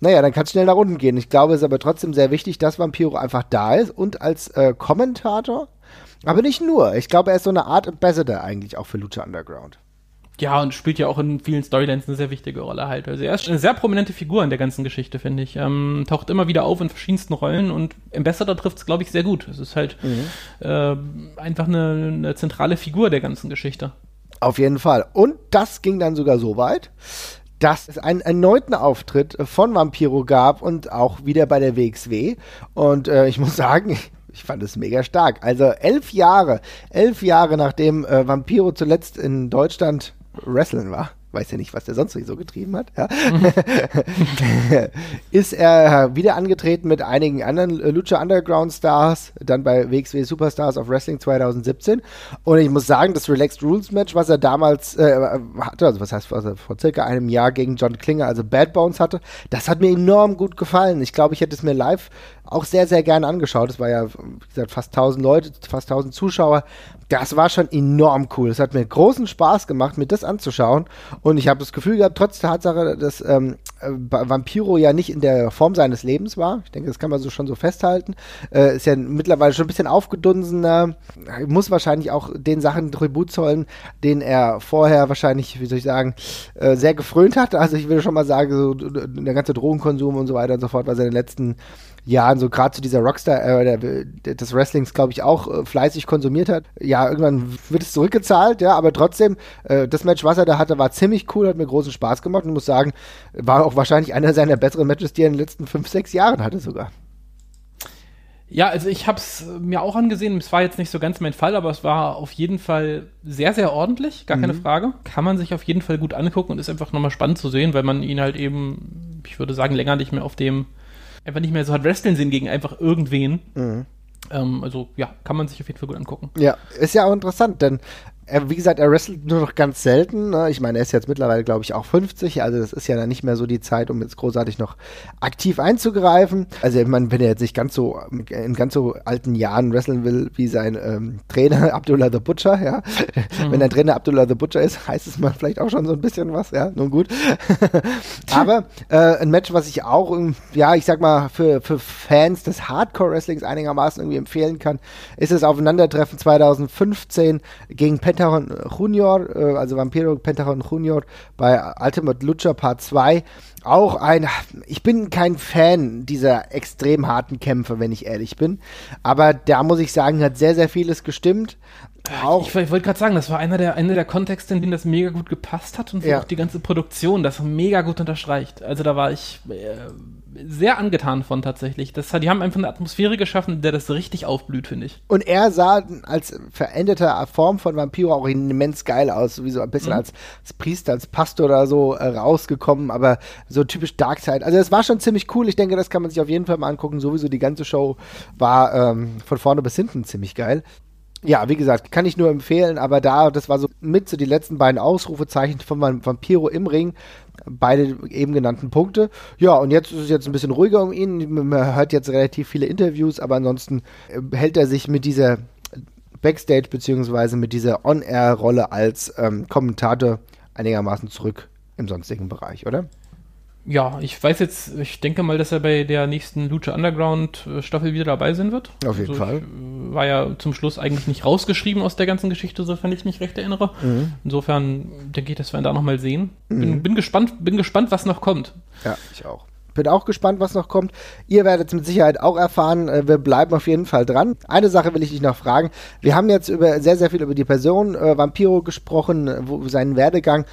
naja, dann kann es schnell nach unten gehen. Ich glaube, es ist aber trotzdem sehr wichtig, dass Vampiro einfach da ist und als äh, Kommentator. Aber nicht nur. Ich glaube, er ist so eine Art Ambassador eigentlich auch für Lucha Underground. Ja, und spielt ja auch in vielen Storylines eine sehr wichtige Rolle halt. Also er ist eine sehr prominente Figur in der ganzen Geschichte, finde ich. Ähm, taucht immer wieder auf in verschiedensten Rollen und Ambassador trifft es, glaube ich, sehr gut. Es ist halt mhm. äh, einfach eine, eine zentrale Figur der ganzen Geschichte. Auf jeden Fall. Und das ging dann sogar so weit, dass es einen erneuten Auftritt von Vampiro gab und auch wieder bei der WXW. Und äh, ich *laughs* muss sagen, ich fand es mega stark. Also elf Jahre, elf Jahre nachdem äh, Vampiro zuletzt in Deutschland wrestlen war, weiß ja nicht, was der sonst so getrieben hat, ja, *laughs* ist er wieder angetreten mit einigen anderen Lucha Underground Stars, dann bei WXW Superstars of Wrestling 2017. Und ich muss sagen, das Relaxed Rules Match, was er damals äh, hatte, also was heißt, was er vor circa einem Jahr gegen John Klinger, also Bad Bones hatte, das hat mir enorm gut gefallen. Ich glaube, ich hätte es mir live auch sehr, sehr gerne angeschaut. Es war ja, wie gesagt, fast 1000 Leute, fast 1000 Zuschauer. Das war schon enorm cool. Es hat mir großen Spaß gemacht, mir das anzuschauen. Und ich habe das Gefühl gehabt, trotz der Tatsache, dass ähm, äh, Vampiro ja nicht in der Form seines Lebens war, ich denke, das kann man so schon so festhalten, äh, ist ja mittlerweile schon ein bisschen aufgedunsener, muss wahrscheinlich auch den Sachen Tribut zollen, den er vorher wahrscheinlich, wie soll ich sagen, äh, sehr gefrönt hat. Also ich würde schon mal sagen, so der ganze Drogenkonsum und so weiter und so fort, was er in den letzten Jahren so gerade zu dieser Rockstar äh, des Wrestlings, glaube ich, auch äh, fleißig konsumiert hat. Ja, irgendwann wird es zurückgezahlt, ja, aber trotzdem, äh, das Match, was er da hatte, war ziemlich cool, hat mir großen Spaß gemacht und muss sagen, war auch wahrscheinlich einer seiner besseren Matches, die er in den letzten fünf, sechs Jahren hatte sogar. Ja, also ich habe es mir auch angesehen. Es war jetzt nicht so ganz mein Fall, aber es war auf jeden Fall sehr, sehr ordentlich, gar mhm. keine Frage. Kann man sich auf jeden Fall gut angucken und ist einfach nochmal spannend zu sehen, weil man ihn halt eben, ich würde sagen, länger nicht mehr auf dem einfach nicht mehr so hat wrestling sehen gegen einfach irgendwen. Mhm. Ähm, also ja, kann man sich auf jeden Fall gut angucken. Ja, ist ja auch interessant, denn er, wie gesagt, er wrestelt nur noch ganz selten. Ne? Ich meine, er ist jetzt mittlerweile, glaube ich, auch 50. Also das ist ja dann nicht mehr so die Zeit, um jetzt großartig noch aktiv einzugreifen. Also ich meine, wenn er jetzt nicht ganz so in ganz so alten Jahren wresteln will wie sein ähm, Trainer *laughs* Abdullah the Butcher, ja. Mhm. Wenn der Trainer Abdullah the Butcher ist, heißt es mal vielleicht auch schon so ein bisschen was, ja. Nun gut. *laughs* Aber äh, ein Match, was ich auch, ja, ich sag mal, für, für Fans des Hardcore-Wrestlings einigermaßen irgendwie empfehlen kann, ist das Aufeinandertreffen 2015 gegen Pentagon Pentagon Junior, äh, also Vampiro Pentagon Junior bei Ultimate Lucha Part 2. Auch ein, ich bin kein Fan dieser extrem harten Kämpfe, wenn ich ehrlich bin. Aber da muss ich sagen, hat sehr, sehr vieles gestimmt. Auch ich, ich wollte gerade sagen, das war einer der, einer der Kontexte, in denen das mega gut gepasst hat und ja. auch die ganze Produktion das mega gut unterstreicht. Also da war ich äh, sehr angetan von tatsächlich. Das, die haben einfach eine Atmosphäre geschaffen, der das richtig aufblüht, finde ich. Und er sah als veränderte Form von Vampiro auch immens geil aus, sowieso ein bisschen mhm. als, als, Priester, als Pastor oder so äh, rausgekommen, aber so typisch Darkseid. Also es war schon ziemlich cool. Ich denke, das kann man sich auf jeden Fall mal angucken. Sowieso die ganze Show war ähm, von vorne bis hinten ziemlich geil ja, wie gesagt, kann ich nur empfehlen, aber da, das war so mit so die letzten beiden Ausrufezeichen von meinem Vampiro im Ring. Beide eben genannten Punkte. Ja, und jetzt ist es jetzt ein bisschen ruhiger um ihn. Man hört jetzt relativ viele Interviews, aber ansonsten äh, hält er sich mit dieser Backstage beziehungsweise mit dieser On-Air-Rolle als ähm, Kommentator einigermaßen zurück im sonstigen Bereich, oder? Ja, ich weiß jetzt, ich denke mal, dass er bei der nächsten Lucha Underground äh, Staffel wieder dabei sein wird. Auf jeden also Fall. Äh, war ja zum Schluss eigentlich nicht rausgeschrieben aus der ganzen Geschichte, sofern ich mich recht erinnere. Mhm. Insofern denke ich, dass wir ihn da nochmal sehen. Mhm. Bin, bin, gespannt, bin gespannt, was noch kommt. Ja, ich auch. Bin auch gespannt, was noch kommt. Ihr werdet es mit Sicherheit auch erfahren. Äh, wir bleiben auf jeden Fall dran. Eine Sache will ich dich noch fragen. Wir haben jetzt über sehr, sehr viel über die Person äh, Vampiro gesprochen, wo, seinen Werdegang.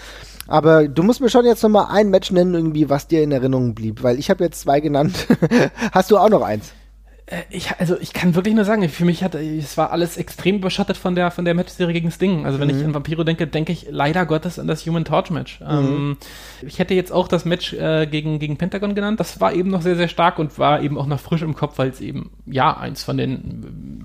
Aber du musst mir schon jetzt nochmal ein Match nennen, irgendwie, was dir in Erinnerung blieb, weil ich habe jetzt zwei genannt. *laughs* Hast du auch noch eins? Äh, ich, also ich kann wirklich nur sagen, für mich hat es war alles extrem überschattet von der von der Matchserie gegen Sting. Also wenn mhm. ich an Vampiro denke, denke ich leider Gottes an das Human Torch Match. Mhm. Ähm, ich hätte jetzt auch das Match äh, gegen gegen Pentagon genannt. Das war eben noch sehr sehr stark und war eben auch noch frisch im Kopf, weil es eben ja eins von den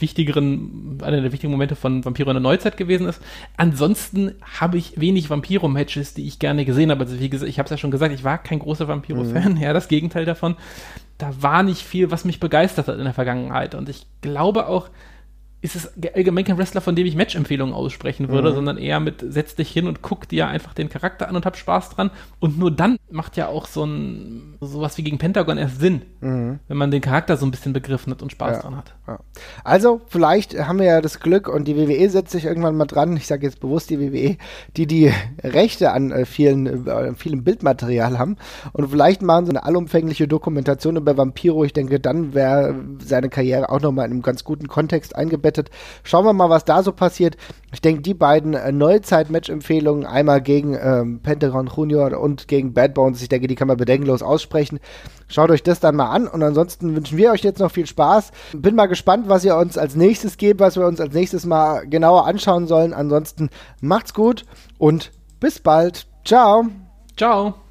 wichtigeren, einer der wichtigen Momente von Vampiro in der Neuzeit gewesen ist. Ansonsten habe ich wenig Vampiro-Matches, die ich gerne gesehen habe. Also wie gesagt, ich habe es ja schon gesagt, ich war kein großer Vampiro-Fan, mhm. ja, das Gegenteil davon. Da war nicht viel, was mich begeistert hat in der Vergangenheit. Und ich glaube auch, ist es allgemein kein Wrestler, von dem ich Match-Empfehlungen aussprechen würde, mhm. sondern eher mit setz dich hin und guck dir einfach den Charakter an und hab Spaß dran. Und nur dann macht ja auch so ein sowas wie gegen Pentagon erst Sinn, mhm. wenn man den Charakter so ein bisschen begriffen hat und Spaß ja. dran hat. Ja. Also, vielleicht haben wir ja das Glück und die WWE setzt sich irgendwann mal dran, ich sage jetzt bewusst die WWE, die die Rechte an äh, vielen, äh, vielem Bildmaterial haben. Und vielleicht machen sie eine allumfängliche Dokumentation über Vampiro. Ich denke, dann wäre seine Karriere auch nochmal in einem ganz guten Kontext eingebettet eingebettet. Schauen wir mal, was da so passiert. Ich denke, die beiden äh, Neuzeit-Match-Empfehlungen, einmal gegen ähm, Pentagon Junior und gegen Bad Bones, ich denke, die kann man bedenkenlos aussprechen. Schaut euch das dann mal an und ansonsten wünschen wir euch jetzt noch viel Spaß. Bin mal gespannt, was ihr uns als nächstes gebt, was wir uns als nächstes mal genauer anschauen sollen. Ansonsten macht's gut und bis bald. Ciao. Ciao.